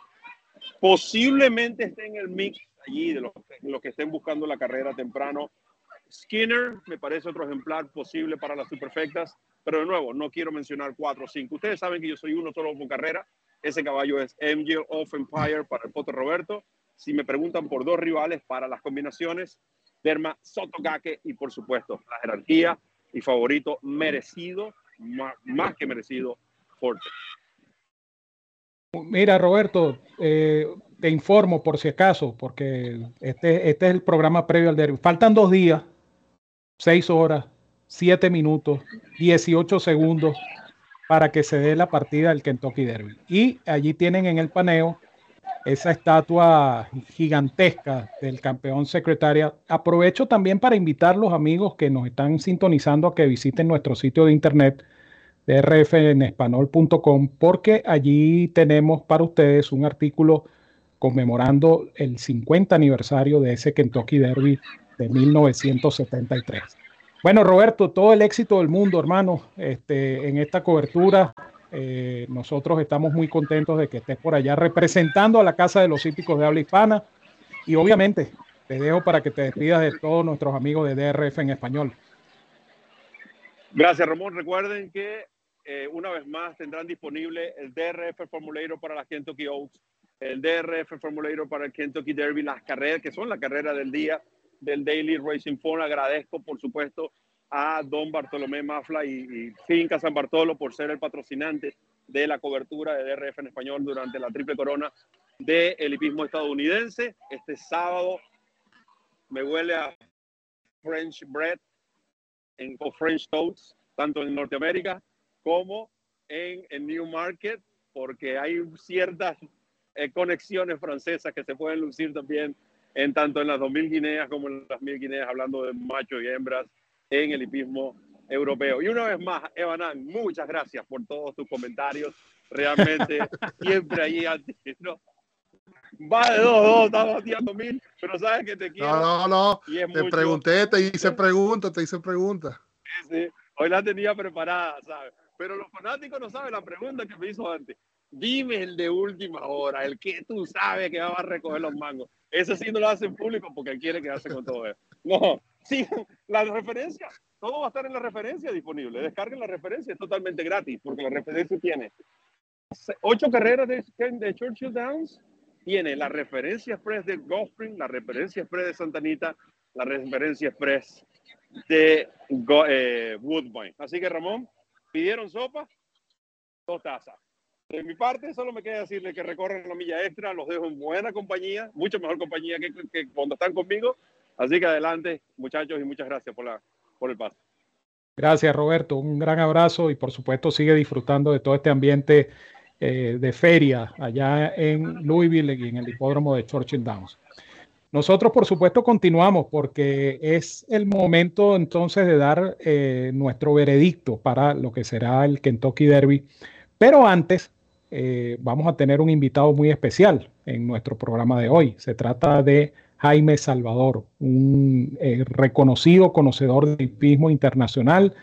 posiblemente esté en el mix allí de los, que estén buscando la carrera temprano. Skinner me parece otro ejemplar posible para las superfectas, pero de nuevo, no quiero mencionar cuatro o cinco. Ustedes saben que yo soy uno solo por carrera. Ese caballo es MG of Empire para el Poto Roberto. Si me preguntan por dos rivales para las combinaciones, Derma Sotogake y por supuesto la jerarquía y favorito merecido, más, más que merecido, Forte. Mira, Roberto, eh, te informo por si acaso, porque este, este es el programa previo al derby. Faltan dos días, seis horas, siete minutos, 18 segundos para que se dé la partida del Kentucky Derby. Y allí tienen en el paneo esa estatua gigantesca del campeón secretaria. Aprovecho también para invitar a los amigos que nos están sintonizando a que visiten nuestro sitio de internet rfenespanol.com porque allí tenemos para ustedes un artículo conmemorando el 50 aniversario de ese Kentucky Derby de 1973. Bueno, Roberto, todo el éxito del mundo, hermano, este, en esta cobertura. Eh, nosotros estamos muy contentos de que estés por allá representando a la Casa de los Hípicos de Habla Hispana y obviamente te dejo para que te despidas de todos nuestros amigos de DRF en español. Gracias, Ramón. Recuerden que eh, una vez más tendrán disponible el DRF Formulator para la Kentucky Oaks, el DRF Formulator para el Kentucky Derby, las carreras que son la carrera del día del Daily Racing Phone. Agradezco, por supuesto, a don Bartolomé Mafla y, y Finca San Bartolo por ser el patrocinante de la cobertura de DRF en español durante la triple corona del de hipismo estadounidense. Este sábado me huele a French bread en, o French toast, tanto en Norteamérica como en, en New Market, porque hay ciertas eh, conexiones francesas que se pueden lucir también en tanto en las 2.000 guineas como en las 1.000 guineas, hablando de machos y hembras en el hipismo europeo. Y una vez más, Evanan, muchas gracias por todos tus comentarios. Realmente, siempre ahí ¿no? Va de dos, dos, estamos bateando mil, pero sabes que te quiero. No, no, no. te mucho... pregunté, te hice preguntas, te hice preguntas. Sí, sí. Hoy la tenía preparada, ¿sabes? Pero los fanáticos no saben la pregunta que me hizo antes. Dime el de última hora, el que tú sabes que va a recoger los mangos. Ese sí no lo hace en público porque quiere quedarse con todo eso. No, sí, la referencia, todo va a estar en la referencia disponible. Descarguen la referencia, es totalmente gratis, porque la referencia tiene ocho carreras de, Churchill Downs, tiene la referencia express de Gulfspring, la referencia express de Santanita, la referencia express de eh, Woodbine. Así que Ramón, pidieron sopa, dos tazas. De mi parte, solo me queda decirle que recorren la milla extra, los dejo en buena compañía, mucho mejor compañía que, cuando están conmigo. Así que adelante, muchachos, y muchas gracias por el paso. Gracias, Roberto. Un gran abrazo y por supuesto sigue disfrutando de todo este ambiente eh, de feria allá en Louisville y en el hipódromo de Churchill Downs. Nosotros, por supuesto, continuamos porque es el momento entonces de dar eh, nuestro veredicto para lo que será el Kentucky Derby. Pero antes, eh, vamos a tener un invitado muy especial en nuestro programa de hoy. Se trata de Jaime Salvador, un eh, reconocido conocedor del hipismo internacional.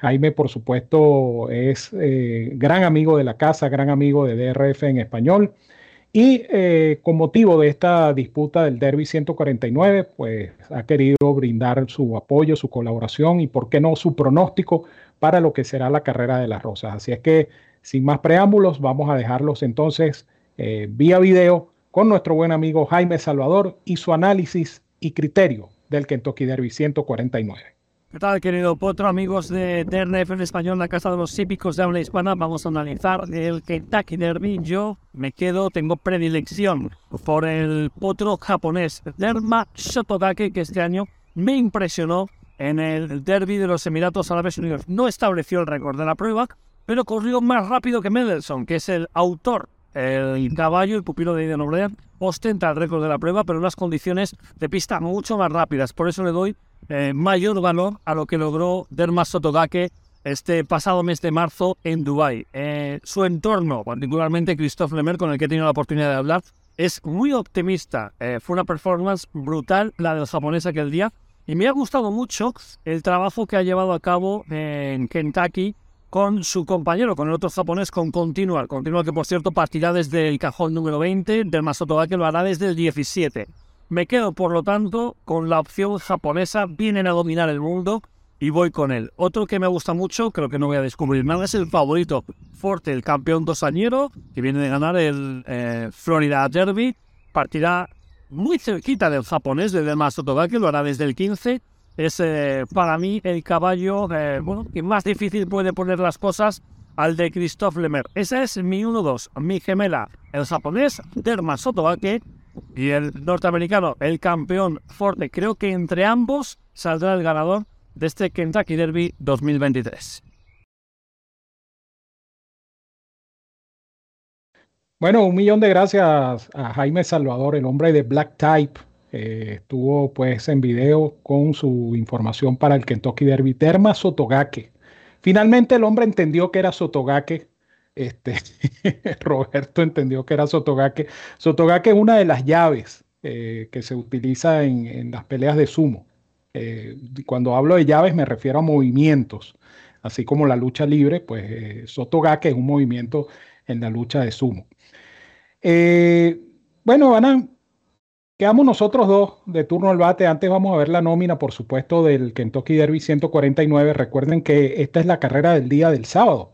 Jaime, por supuesto, es gran amigo de la casa, gran amigo de DRF en español. Y eh, con motivo de esta disputa del Derby 149, pues ha querido brindar su apoyo, su colaboración y, por qué no, su pronóstico para lo que será la carrera de las Rosas. Así es que, sin más preámbulos, vamos a dejarlos entonces eh, vía video con nuestro buen amigo Jaime Salvador y su análisis y criterio del Kentucky Derby 149. ¿Qué tal, querido Potro? Amigos de DRF en español, la casa de los típicos de habla hispana, vamos a analizar el Kentucky Derby. Yo me quedo, tengo predilección por el potro japonés Derma Shotodake, que este año me impresionó en el Derby de los Emiratos Árabes Unidos. No estableció el récord de la prueba, pero corrió más rápido que Mendelssohn, que es el autor, el caballo, el pupilo de Iden O'Brien, ostenta el récord de la prueba, pero en unas condiciones de pista mucho más rápidas. Por eso le doy eh, mayor valor a lo que logró Derma Sotogake este pasado mes de marzo en Dubái. Eh, su entorno, particularmente Christophe Lemer, con el que he tenido la oportunidad de hablar, es muy optimista. Eh, fue una performance brutal la del japonés aquel día. Y me ha gustado mucho el trabajo que ha llevado a cabo en Kentucky con su compañero, con el otro japonés, con Continual. Continual que, por cierto, partirá desde el cajón número 20, del Masotogake lo hará desde el 17. Me quedo, por lo tanto, con la opción japonesa, vienen a dominar el mundo y voy con él. Otro que me gusta mucho, creo que no voy a descubrir nada, es el favorito Forte, el campeón dosañero, que viene de ganar el eh, Florida Derby. Partirá muy cerquita del japonés, de Demás que lo hará desde el 15. Es eh, para mí el caballo eh, bueno, que más difícil puede poner las cosas al de Christophe Lemer. Esa es mi 1-2, mi gemela, el japonés Derma Sotobake y el norteamericano, el campeón Forte. Creo que entre ambos saldrá el ganador de este Kentucky Derby 2023. Bueno, un millón de gracias a Jaime Salvador, el hombre de Black Type. Eh, estuvo pues en video con su información para el Kentucky Derby. Terma Sotogake. Finalmente el hombre entendió que era Sotogake este, Roberto entendió que era Sotogake. Sotogake es una de las llaves eh, que se utiliza en, las peleas de sumo. Eh, cuando hablo de llaves me refiero a movimientos, así como la lucha libre, pues eh, Sotogake es un movimiento en la lucha de sumo. bueno, Ana, quedamos nosotros dos de turno al bate. Antes vamos a ver la nómina, por supuesto, del Kentucky Derby 149. Recuerden que esta es la carrera del día del sábado.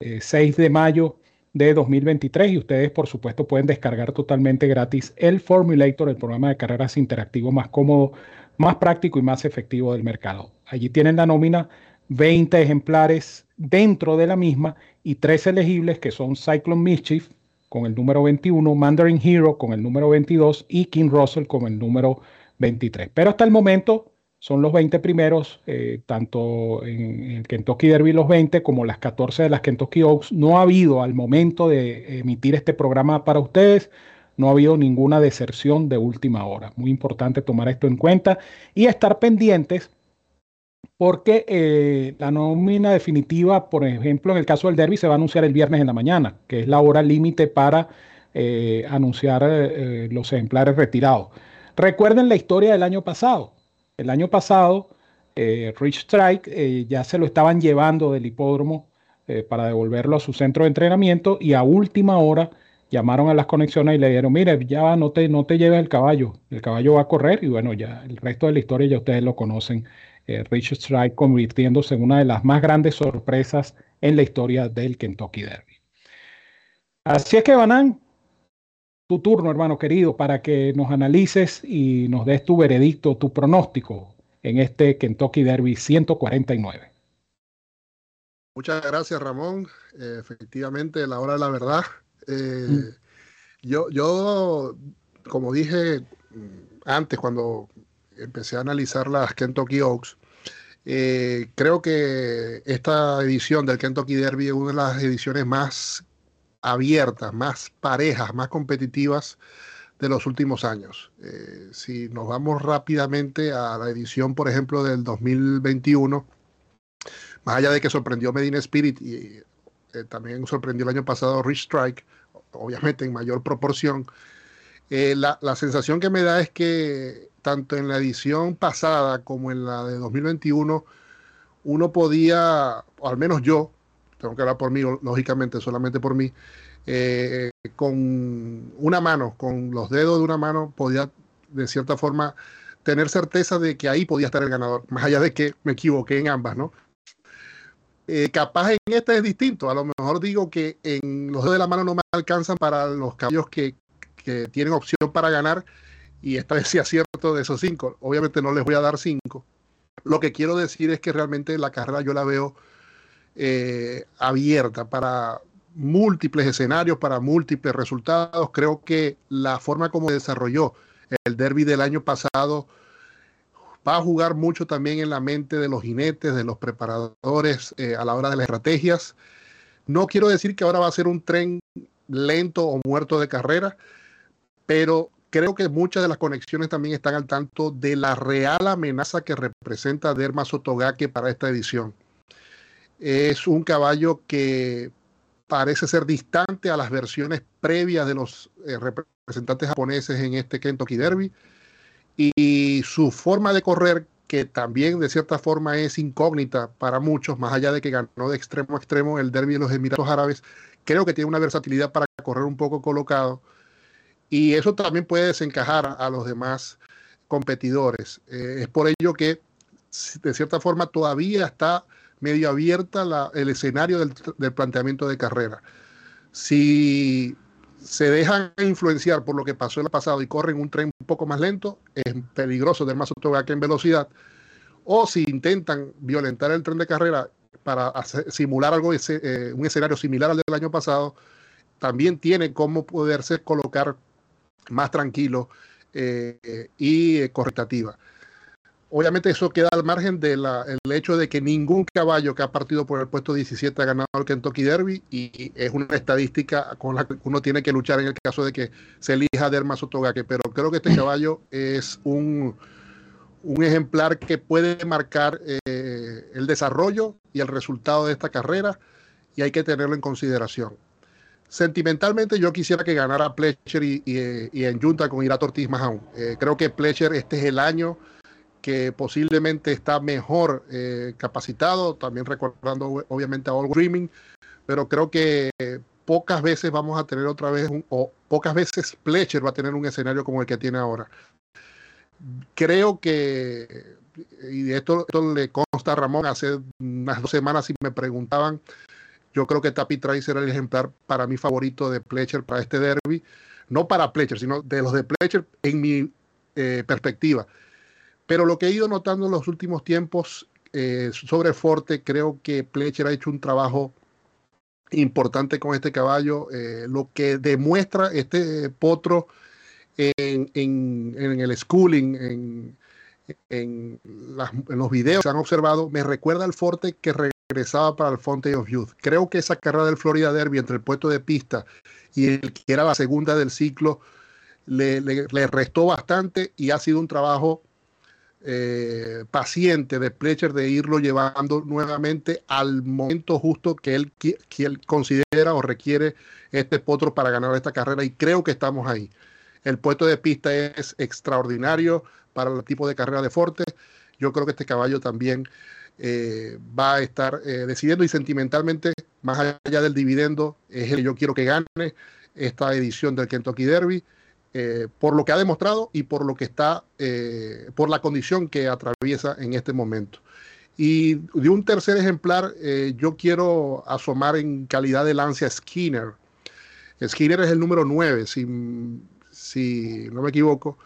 6 eh, de mayo de 2023 y ustedes por supuesto pueden descargar totalmente gratis el Formulator, el programa de carreras interactivo más cómodo, más práctico y más efectivo del mercado. Allí tienen la nómina, 20 ejemplares dentro de la misma y tres elegibles que son Cyclone Mischief con el número 21, Mandarin Hero con el número 22 y King Russell con el número 23. Pero hasta el momento son los 20 primeros, eh, tanto en, el Kentucky Derby los 20 como las 14 de las Kentucky Oaks. No ha habido al momento de emitir este programa para ustedes, no ha habido ninguna deserción de última hora. Muy importante tomar esto en cuenta y estar pendientes porque eh, la nómina definitiva, por ejemplo, en el caso del Derby, se va a anunciar el viernes en la mañana, que es la hora límite para eh, anunciar los ejemplares retirados. Recuerden la historia del año pasado. El año pasado, eh, Rich Strike eh, ya se lo estaban llevando del hipódromo eh, para devolverlo a su centro de entrenamiento y a última hora llamaron a las conexiones y le dijeron, mire, ya no te, no te lleves el caballo, el caballo va a correr y bueno, ya el resto de la historia ya ustedes lo conocen. Rich Strike convirtiéndose en una de las más grandes sorpresas en la historia del Kentucky Derby. Así es que, Banán, tu turno, hermano querido, para que nos analices y nos des tu veredicto, tu pronóstico en este Kentucky Derby 149. Muchas gracias, Ramón. Eh, efectivamente, la hora de la verdad. Eh, mm. yo, yo, como dije mm, antes, cuando empecé a analizar las Kentucky Oaks, eh, creo que esta edición del Kentucky Derby es una de las ediciones más abiertas, más parejas, más competitivas de los últimos años. si nos vamos rápidamente a la edición, por ejemplo, del 2021, más allá de que sorprendió Medina Spirit y eh, también sorprendió el año pasado Rich Strike, obviamente en mayor proporción, eh, la, sensación que me da es que tanto en la edición pasada como en la de 2021, uno podía, o al menos yo, tengo que hablar por mí, lógicamente, solamente por mí, eh, con una mano, con los dedos de una mano, podía de cierta forma tener certeza de que ahí podía estar el ganador, más allá de que me equivoqué en ambas, ¿no? Eh, capaz en este es distinto. A lo mejor digo que en los dedos de la mano no me alcanzan para los caballos que, tienen opción para ganar. Y esta vez sí acierto de esos cinco. Obviamente no les voy a dar cinco. Lo que quiero decir es que realmente la carrera yo la veo eh, abierta para múltiples escenarios, para múltiples resultados. Creo que la forma como desarrolló el derby del año pasado va a jugar mucho también en la mente de los jinetes, de los preparadores eh, a la hora de las estrategias. No quiero decir que ahora va a ser un tren lento o muerto de carrera, pero creo que muchas de las conexiones también están al tanto de la real amenaza que representa Derma Sotogake para esta edición. Es un caballo que parece ser distante a las versiones previas de los eh, representantes japoneses en este Kentucky Derby y su forma de correr, que también de cierta forma es incógnita para muchos, más allá de que ganó de extremo a extremo el derby de los Emiratos Árabes, creo que tiene una versatilidad para correr un poco colocado y eso también puede desencajar a los demás competidores. Eh, es por ello que de cierta forma todavía está medio abierta el escenario del, planteamiento de carrera. Si se dejan influenciar por lo que pasó en el pasado y corren un tren un poco más lento, es peligroso del más que en velocidad. O si intentan violentar el tren de carrera para simular algo, eh, un escenario similar al del año pasado, también tiene cómo poderse colocar más tranquilo eh, y eh, correctativa. Obviamente eso queda al margen del hecho de que ningún caballo que ha partido por el puesto 17 ha ganado el Kentucky Derby y es una estadística con la que uno tiene que luchar en el caso de que se elija Derma Sotogake, pero creo que este caballo es un, un ejemplar que puede marcar eh, el desarrollo y el resultado de esta carrera y hay que tenerlo en consideración. Sentimentalmente yo quisiera que ganara Pletcher y, en Junta con Irato Ortiz más aún. Eh, creo que Pletcher este es el año que posiblemente está mejor eh, capacitado, también recordando obviamente a All Dreaming, pero creo que pocas veces vamos a tener otra vez, o pocas veces Pletcher va a tener un escenario como el que tiene ahora. Creo que, y esto, esto le consta a Ramón, hace unas dos semanas si me preguntaban, yo creo que Tapi Trice era el ejemplar para mi favorito de Pletcher para este derby, no para Pletcher, sino de los de Pletcher en mi eh, perspectiva pero lo que he ido notando en los últimos tiempos eh, sobre Forte, creo que Pletcher ha hecho un trabajo importante con este caballo. Eh, lo que demuestra este potro en, el schooling, en, los videos que se han observado, me recuerda al Forte que regresaba para el Fonte of Youth. Creo que esa carrera del Florida Derby entre el puesto de pista y el que era la segunda del ciclo le restó bastante y ha sido un trabajo eh, paciente de Pletcher de irlo llevando nuevamente al momento justo que él, que él considera o requiere este potro para ganar esta carrera y creo que estamos ahí. El puesto de pista es extraordinario para el tipo de carrera de Forte. Yo creo que este caballo también eh, va a estar eh, decidiendo y sentimentalmente, más allá del dividendo, es el que yo quiero que gane esta edición del Kentucky Derby. Eh, por lo que ha demostrado y por lo que está, por la condición que atraviesa en este momento. Y de un tercer ejemplar, yo quiero asomar en calidad de lancia Skinner. Skinner es el número 9, si, si no me equivoco.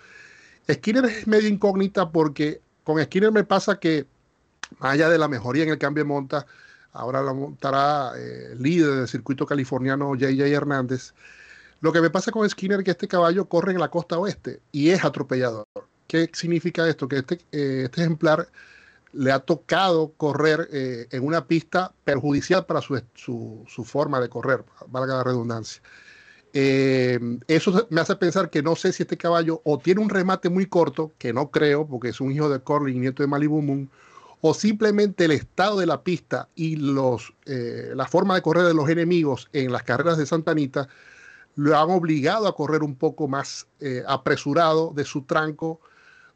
Skinner es medio incógnita porque con Skinner me pasa que, más allá de la mejoría en el cambio de monta, Ahora la montará el líder del circuito californiano JJ Hernández. Lo que me pasa con Skinner es que este caballo corre en la costa oeste y es atropellador. ¿Qué significa esto? Que este, este ejemplar le ha tocado correr eh, en una pista perjudicial para su, su, forma de correr, valga la redundancia. Eh, eso me hace pensar que no sé si este caballo o tiene un remate muy corto, que no creo, porque es un hijo de Corley nieto de Malibu Moon, o simplemente el estado de la pista y los, eh, la forma de correr de los enemigos en las carreras de Santa Anita lo han obligado a correr un poco más apresurado de su tranco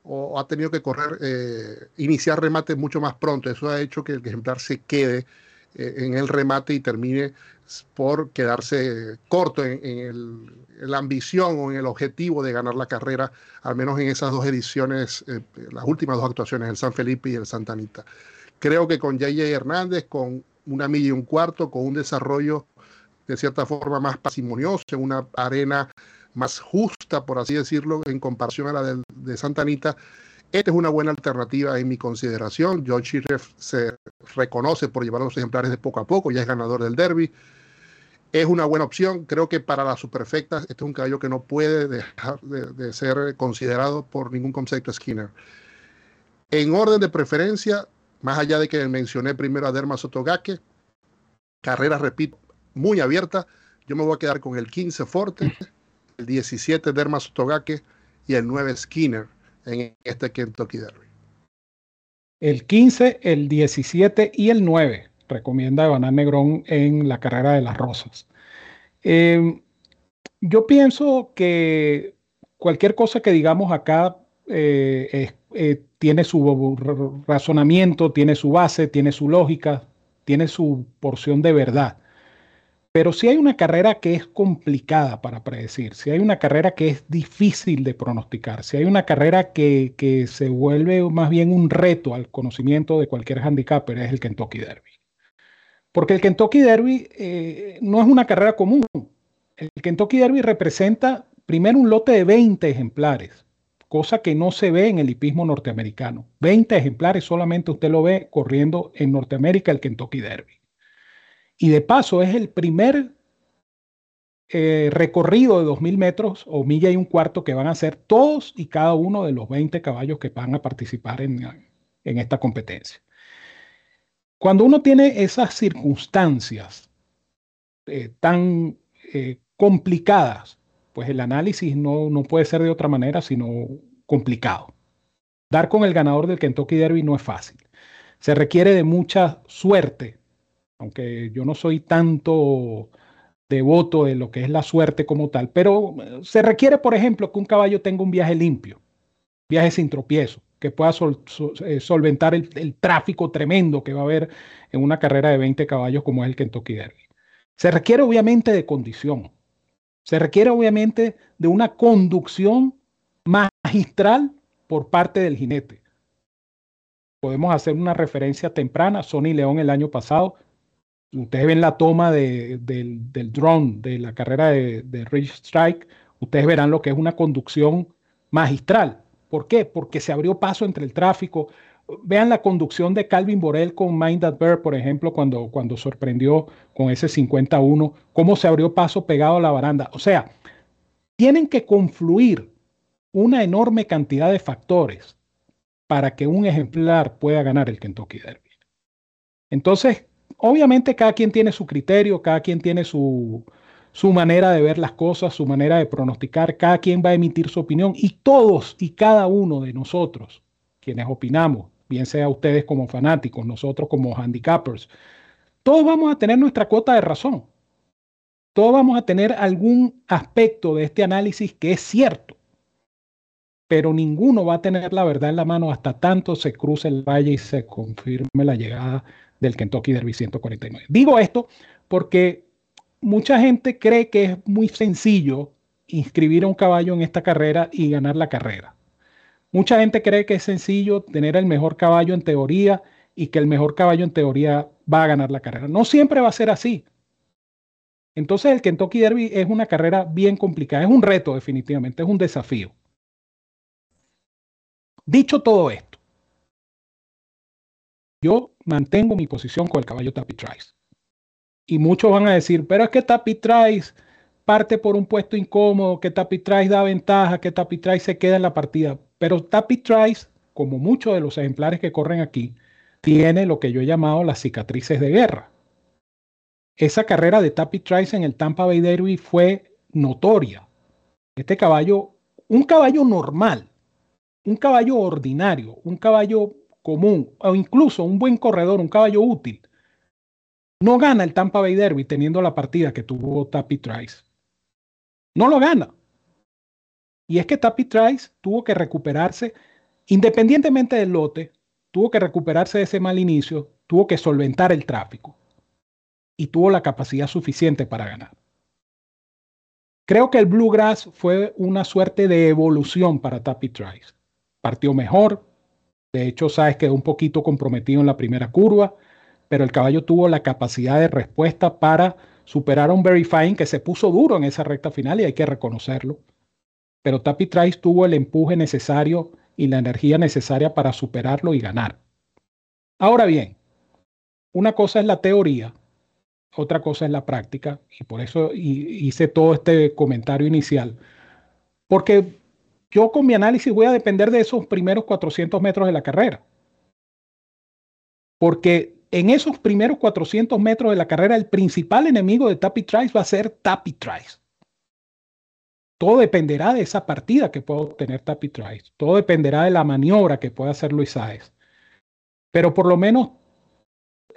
o ha tenido que correr, eh, iniciar remate mucho más pronto. Eso ha hecho que el ejemplar se quede eh, en el remate y termine por quedarse corto en, la ambición o en el objetivo de ganar la carrera, al menos en esas dos ediciones, eh, las últimas dos actuaciones, el San Felipe y el Santa Anita. Creo que con JJ Hernández, con una milla y un cuarto, con un desarrollo de cierta forma más parsimonioso, en una arena más justa, por así decirlo, en comparación a la de, Santa Anita. Esta es una buena alternativa en mi consideración. John Shirref se reconoce por llevar los ejemplares de poco a poco, ya es ganador del derby. Es una buena opción. Creo que para las superfectas, este es un caballo que no puede dejar de, ser considerado por ningún concepto Skinner. En orden de preferencia, más allá de que mencioné primero a Derma Sotogake, carrera, repito, muy abierta, yo me voy a quedar con el 15 Forte el 17 Derma Sotogake y el 9 Skinner en este Kentucky Derby. El 15, el 17 y el 9 recomienda Iván Negrón en la carrera de las rosas. Em, yo pienso que cualquier cosa que digamos acá eh, eh, tiene su razonamiento, tiene su base, tiene su lógica, tiene su porción de verdad. Pero si hay una carrera que es complicada para predecir, si hay una carrera que es difícil de pronosticar, si hay una carrera que, se vuelve más bien un reto al conocimiento de cualquier handicapper, es el Kentucky Derby. Porque el Kentucky Derby eh, no es una carrera común. El Kentucky Derby representa primero un lote de 20 ejemplares, cosa que no se ve en el hipismo norteamericano. 20 ejemplares solamente usted lo ve corriendo en Norteamérica el Kentucky Derby. Y de paso es el primer eh, recorrido de 2.000 metros o milla y un cuarto que van a hacer todos y cada uno de los 20 caballos que van a participar en, esta competencia. Cuando uno tiene esas circunstancias eh, tan eh, complicadas, pues el análisis no, no puede ser de otra manera sino complicado. Dar con el ganador del Kentucky Derby no es fácil. Se requiere de mucha suerte aunque yo no soy tanto devoto de lo que es la suerte como tal, pero eh, se requiere, por ejemplo, que un caballo tenga un viaje limpio, viaje sin tropiezo, que pueda eh, solventar el, tráfico tremendo que va a haber en una carrera de 20 caballos como es el Kentucky Derby. Se requiere obviamente de condición, se requiere obviamente de una conducción magistral por parte del jinete. Podemos hacer una referencia temprana. Sonny León el año pasado ustedes ven la toma del, drone de la carrera de, de Strike, ustedes verán lo que es una conducción magistral. ¿Por qué? Porque se abrió paso entre el tráfico. Vean la conducción de Calvin Borel con Mind That Bird, por ejemplo, cuando, cuando sorprendió con ese 51, cómo se abrió paso pegado a la baranda. O sea, tienen que confluir una enorme cantidad de factores para que un ejemplar pueda ganar el Kentucky Derby. Entonces, obviamente cada quien tiene su criterio, cada quien tiene su, su manera de ver las cosas, su manera de pronosticar, cada quien va a emitir su opinión y todos y cada uno de nosotros, quienes opinamos, bien sea ustedes como fanáticos, nosotros como handicappers, todos vamos a tener nuestra cuota de razón. Todos vamos a tener algún aspecto de este análisis que es cierto, pero ninguno va a tener la verdad en la mano hasta tanto se cruce el valle y se confirme la llegada del Kentucky Derby 149. Digo esto porque mucha gente cree que es muy sencillo inscribir a un caballo en esta carrera y ganar la carrera. Mucha gente cree que es sencillo tener el mejor caballo en teoría y que el mejor caballo en teoría va a ganar la carrera. No siempre va a ser así. Entonces el Kentucky Derby es una carrera bien complicada, es un reto definitivamente, es un desafío. Dicho todo esto, yo mantengo mi posición con el caballo Tapi Trice. Y muchos van a decir, pero es que Tapi Trice parte por un puesto incómodo, que Tapi Trice da ventaja, que Tapi Trice se queda en la partida. Pero Tapi Trice, como muchos de los ejemplares que corren aquí, tiene lo que yo he llamado las cicatrices de guerra. Esa carrera de Tapi Trice en el Tampa Bay Derby fue notoria. Este caballo, un caballo normal, un caballo ordinario, un caballo común o incluso un buen corredor, un caballo útil, no gana el Tampa Bay Derby teniendo la partida que tuvo Tapi Trice. No lo gana. Y es que Tapi Trice tuvo que recuperarse, independientemente del lote, tuvo que recuperarse de ese mal inicio, tuvo que solventar el tráfico y tuvo la capacidad suficiente para ganar. Creo que el Bluegrass fue una suerte de evolución para Tapi Trice. Partió mejor, de hecho, sabes quedó un poquito comprometido en la primera curva, pero el caballo tuvo la capacidad de respuesta para superar a un Verifying que se puso duro en esa recta final y hay que reconocerlo. Pero Tapi Trice tuvo el empuje necesario y la energía necesaria para superarlo y ganar. Ahora bien, una cosa es la teoría, otra cosa es la práctica, y por eso hice todo este comentario inicial, porque yo con mi análisis voy a depender de esos primeros 400 metros de la carrera. Porque en esos primeros 400 metros de la carrera, el principal enemigo de Tapi Trice va a ser Tapi Trice. Todo dependerá de esa partida que pueda obtener Tapi Trice. Todo dependerá de la maniobra que pueda hacer Luis Sáez. Pero por lo menos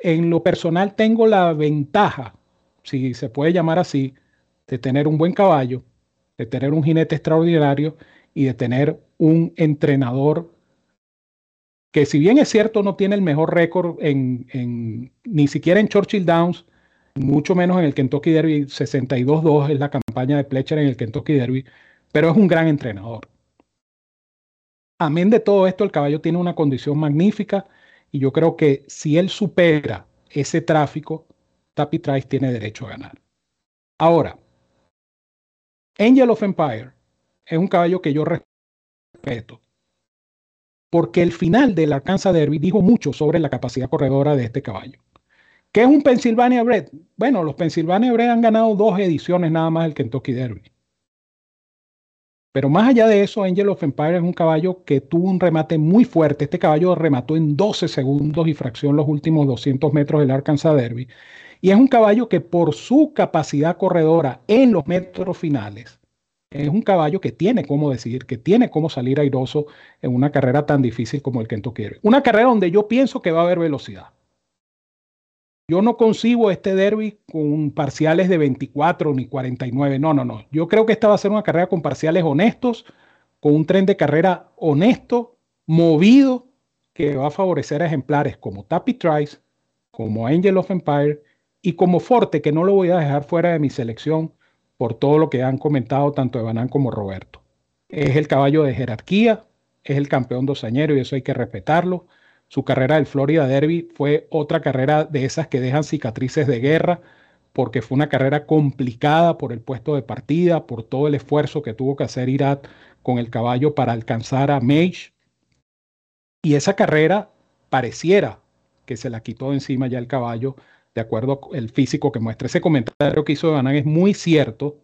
en lo personal tengo la ventaja, si se puede llamar así, de tener un buen caballo, de tener un jinete extraordinario y de tener un entrenador que si bien es cierto no tiene el mejor récord en, ni siquiera en Churchill Downs, mucho menos en el Kentucky Derby 62-2 es la campaña de Pletcher en el Kentucky Derby, pero es un gran entrenador. Amén de todo esto, el caballo tiene una condición magnífica y yo creo que si él supera ese tráfico, Tapi Trice tiene derecho a ganar. Ahora, Angel of Empire es un caballo que yo respeto porque el final del Arkansas Derby dijo mucho sobre la capacidad corredora de este caballo. ¿Qué es un Pennsylvania Bred? Bueno, los Pennsylvania Bred han ganado dos ediciones nada más del Kentucky Derby. Pero más allá de eso, Angel of Empire es un caballo que tuvo un remate muy fuerte. Este caballo remató en 12 segundos y fracción los últimos 200 metros del Arkansas Derby. Y es un caballo que por su capacidad corredora en los metros finales es un caballo que tiene cómo decidir, que tiene cómo salir airoso en una carrera tan difícil como el Kentucky Derby. Una carrera donde yo pienso que va a haber velocidad. Yo no concibo este derby con parciales de 24 ni 49. No, no, no. Yo creo que esta va a ser una carrera con parciales honestos, con un tren de carrera honesto, movido, que va a favorecer a ejemplares como Tappy Trice, como Angel of Empire y como Forte, que no lo voy a dejar fuera de mi selección por todo lo que han comentado tanto Evanán como Roberto. Es el caballo de jerarquía, es el campeón dosañero y eso hay que respetarlo. Su carrera del Florida Derby fue otra carrera de esas que dejan cicatrices de guerra, porque fue una carrera complicada por el puesto de partida, por todo el esfuerzo que tuvo que hacer Irat con el caballo para alcanzar a Mage. Y esa carrera pareciera que se la quitó encima ya el caballo de acuerdo al físico que muestra. Ese comentario que hizo Banán es muy cierto.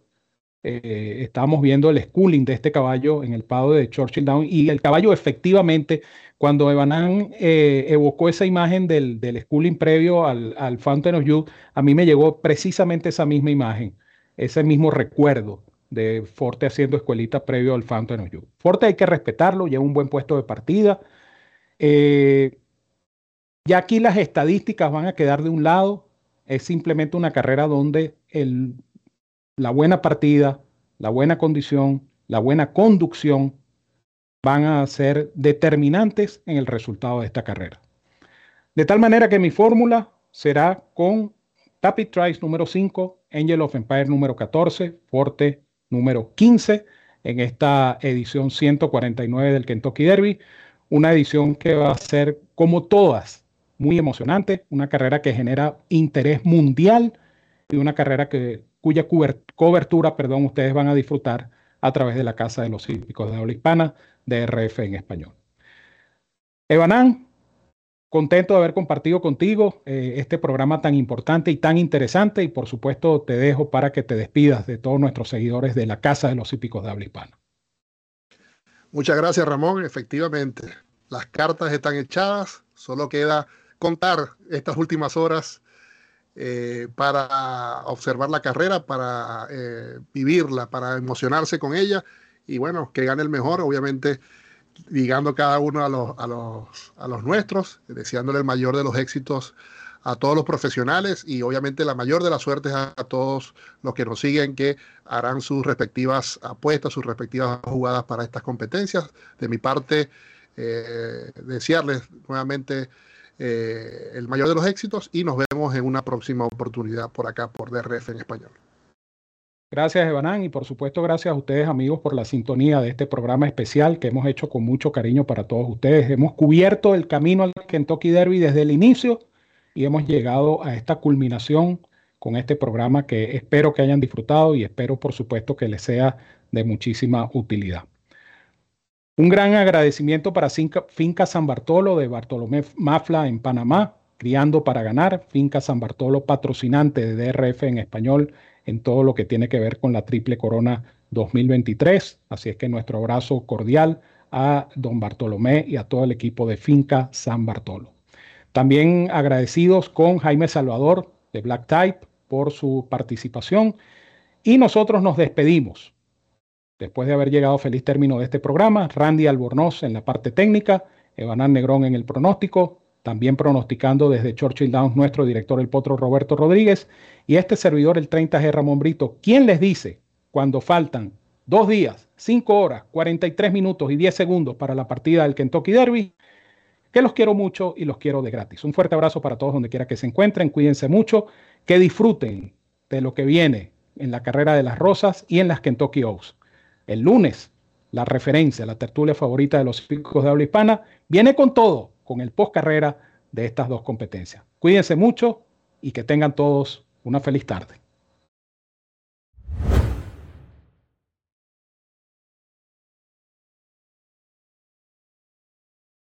Eh, estábamos viendo el schooling de este caballo en el pado de Churchill Down y el caballo efectivamente, cuando Evanán eh, evocó esa imagen del, del schooling previo al, al, Fountain of Youth, a mí me llegó precisamente esa misma imagen, ese mismo recuerdo de Forte haciendo escuelita previo al Fountain of Youth. Forte hay que respetarlo, lleva un buen puesto de partida. Eh, ya aquí las estadísticas van a quedar de un lado. Es simplemente una carrera donde el, la buena partida, la buena condición, la buena conducción van a ser determinantes en el resultado de esta carrera. De tal manera que mi fórmula será con Tapit Trice número 5, Angel of Empire número 14, Forte número 15 en esta edición 149 del Kentucky Derby. Una edición que va a ser como todas muy emocionante, una carrera que genera interés mundial y una carrera que, cuya cobertura perdón, ustedes van a disfrutar a través de la Casa de los Hípicos de Habla Hispana de RF en español. Evanán, contento de haber compartido contigo eh, este programa tan importante y tan interesante y por supuesto te dejo para que te despidas de todos nuestros seguidores de la Casa de los Hípicos de Habla Hispana. Muchas gracias Ramón, efectivamente, las cartas están echadas, solo queda contar estas últimas horas eh, para observar la carrera, para eh, vivirla, para emocionarse con ella y bueno, que gane el mejor, obviamente ligando cada uno a los, a los, a los nuestros, deseándole el mayor de los éxitos a todos los profesionales y obviamente la mayor de las suertes a, todos los que nos siguen que harán sus respectivas apuestas, sus respectivas jugadas para estas competencias. De mi parte, eh, desearles nuevamente eh, el mayor de los éxitos y nos vemos en una próxima oportunidad por acá, por DRF en español. Gracias, Evanán, y por supuesto gracias a ustedes, amigos, por la sintonía de este programa especial que hemos hecho con mucho cariño para todos ustedes. Hemos cubierto el camino al Kentucky Derby desde el inicio y hemos llegado a esta culminación con este programa que espero que hayan disfrutado y espero, por supuesto, que les sea de muchísima utilidad. Un gran agradecimiento para Finca San Bartolo de Bartolomé Mafla en Panamá, Criando para Ganar, Finca San Bartolo patrocinante de DRF en español en todo lo que tiene que ver con la Triple Corona 2023. Así es que nuestro abrazo cordial a don Bartolomé y a todo el equipo de Finca San Bartolo. También agradecidos con Jaime Salvador de Black Type por su participación y nosotros nos despedimos. Después de haber llegado feliz término de este programa, Randy Albornoz en la parte técnica, Evanán Negrón en el pronóstico, también pronosticando desde Churchill Downs nuestro director el potro Roberto Rodríguez y este servidor el 30G Ramón Brito. ¿Quién les dice cuando faltan dos días, cinco horas, 43 minutos y 10 segundos para la partida del Kentucky Derby? Que los quiero mucho y los quiero de gratis. Un fuerte abrazo para todos donde quiera que se encuentren. Cuídense mucho, que disfruten de lo que viene en la carrera de las Rosas y en las Kentucky Oaks. El lunes, la referencia, la tertulia favorita de los picos de habla hispana, viene con todo con el post carrera de estas dos competencias. Cuídense mucho y que tengan todos una feliz tarde.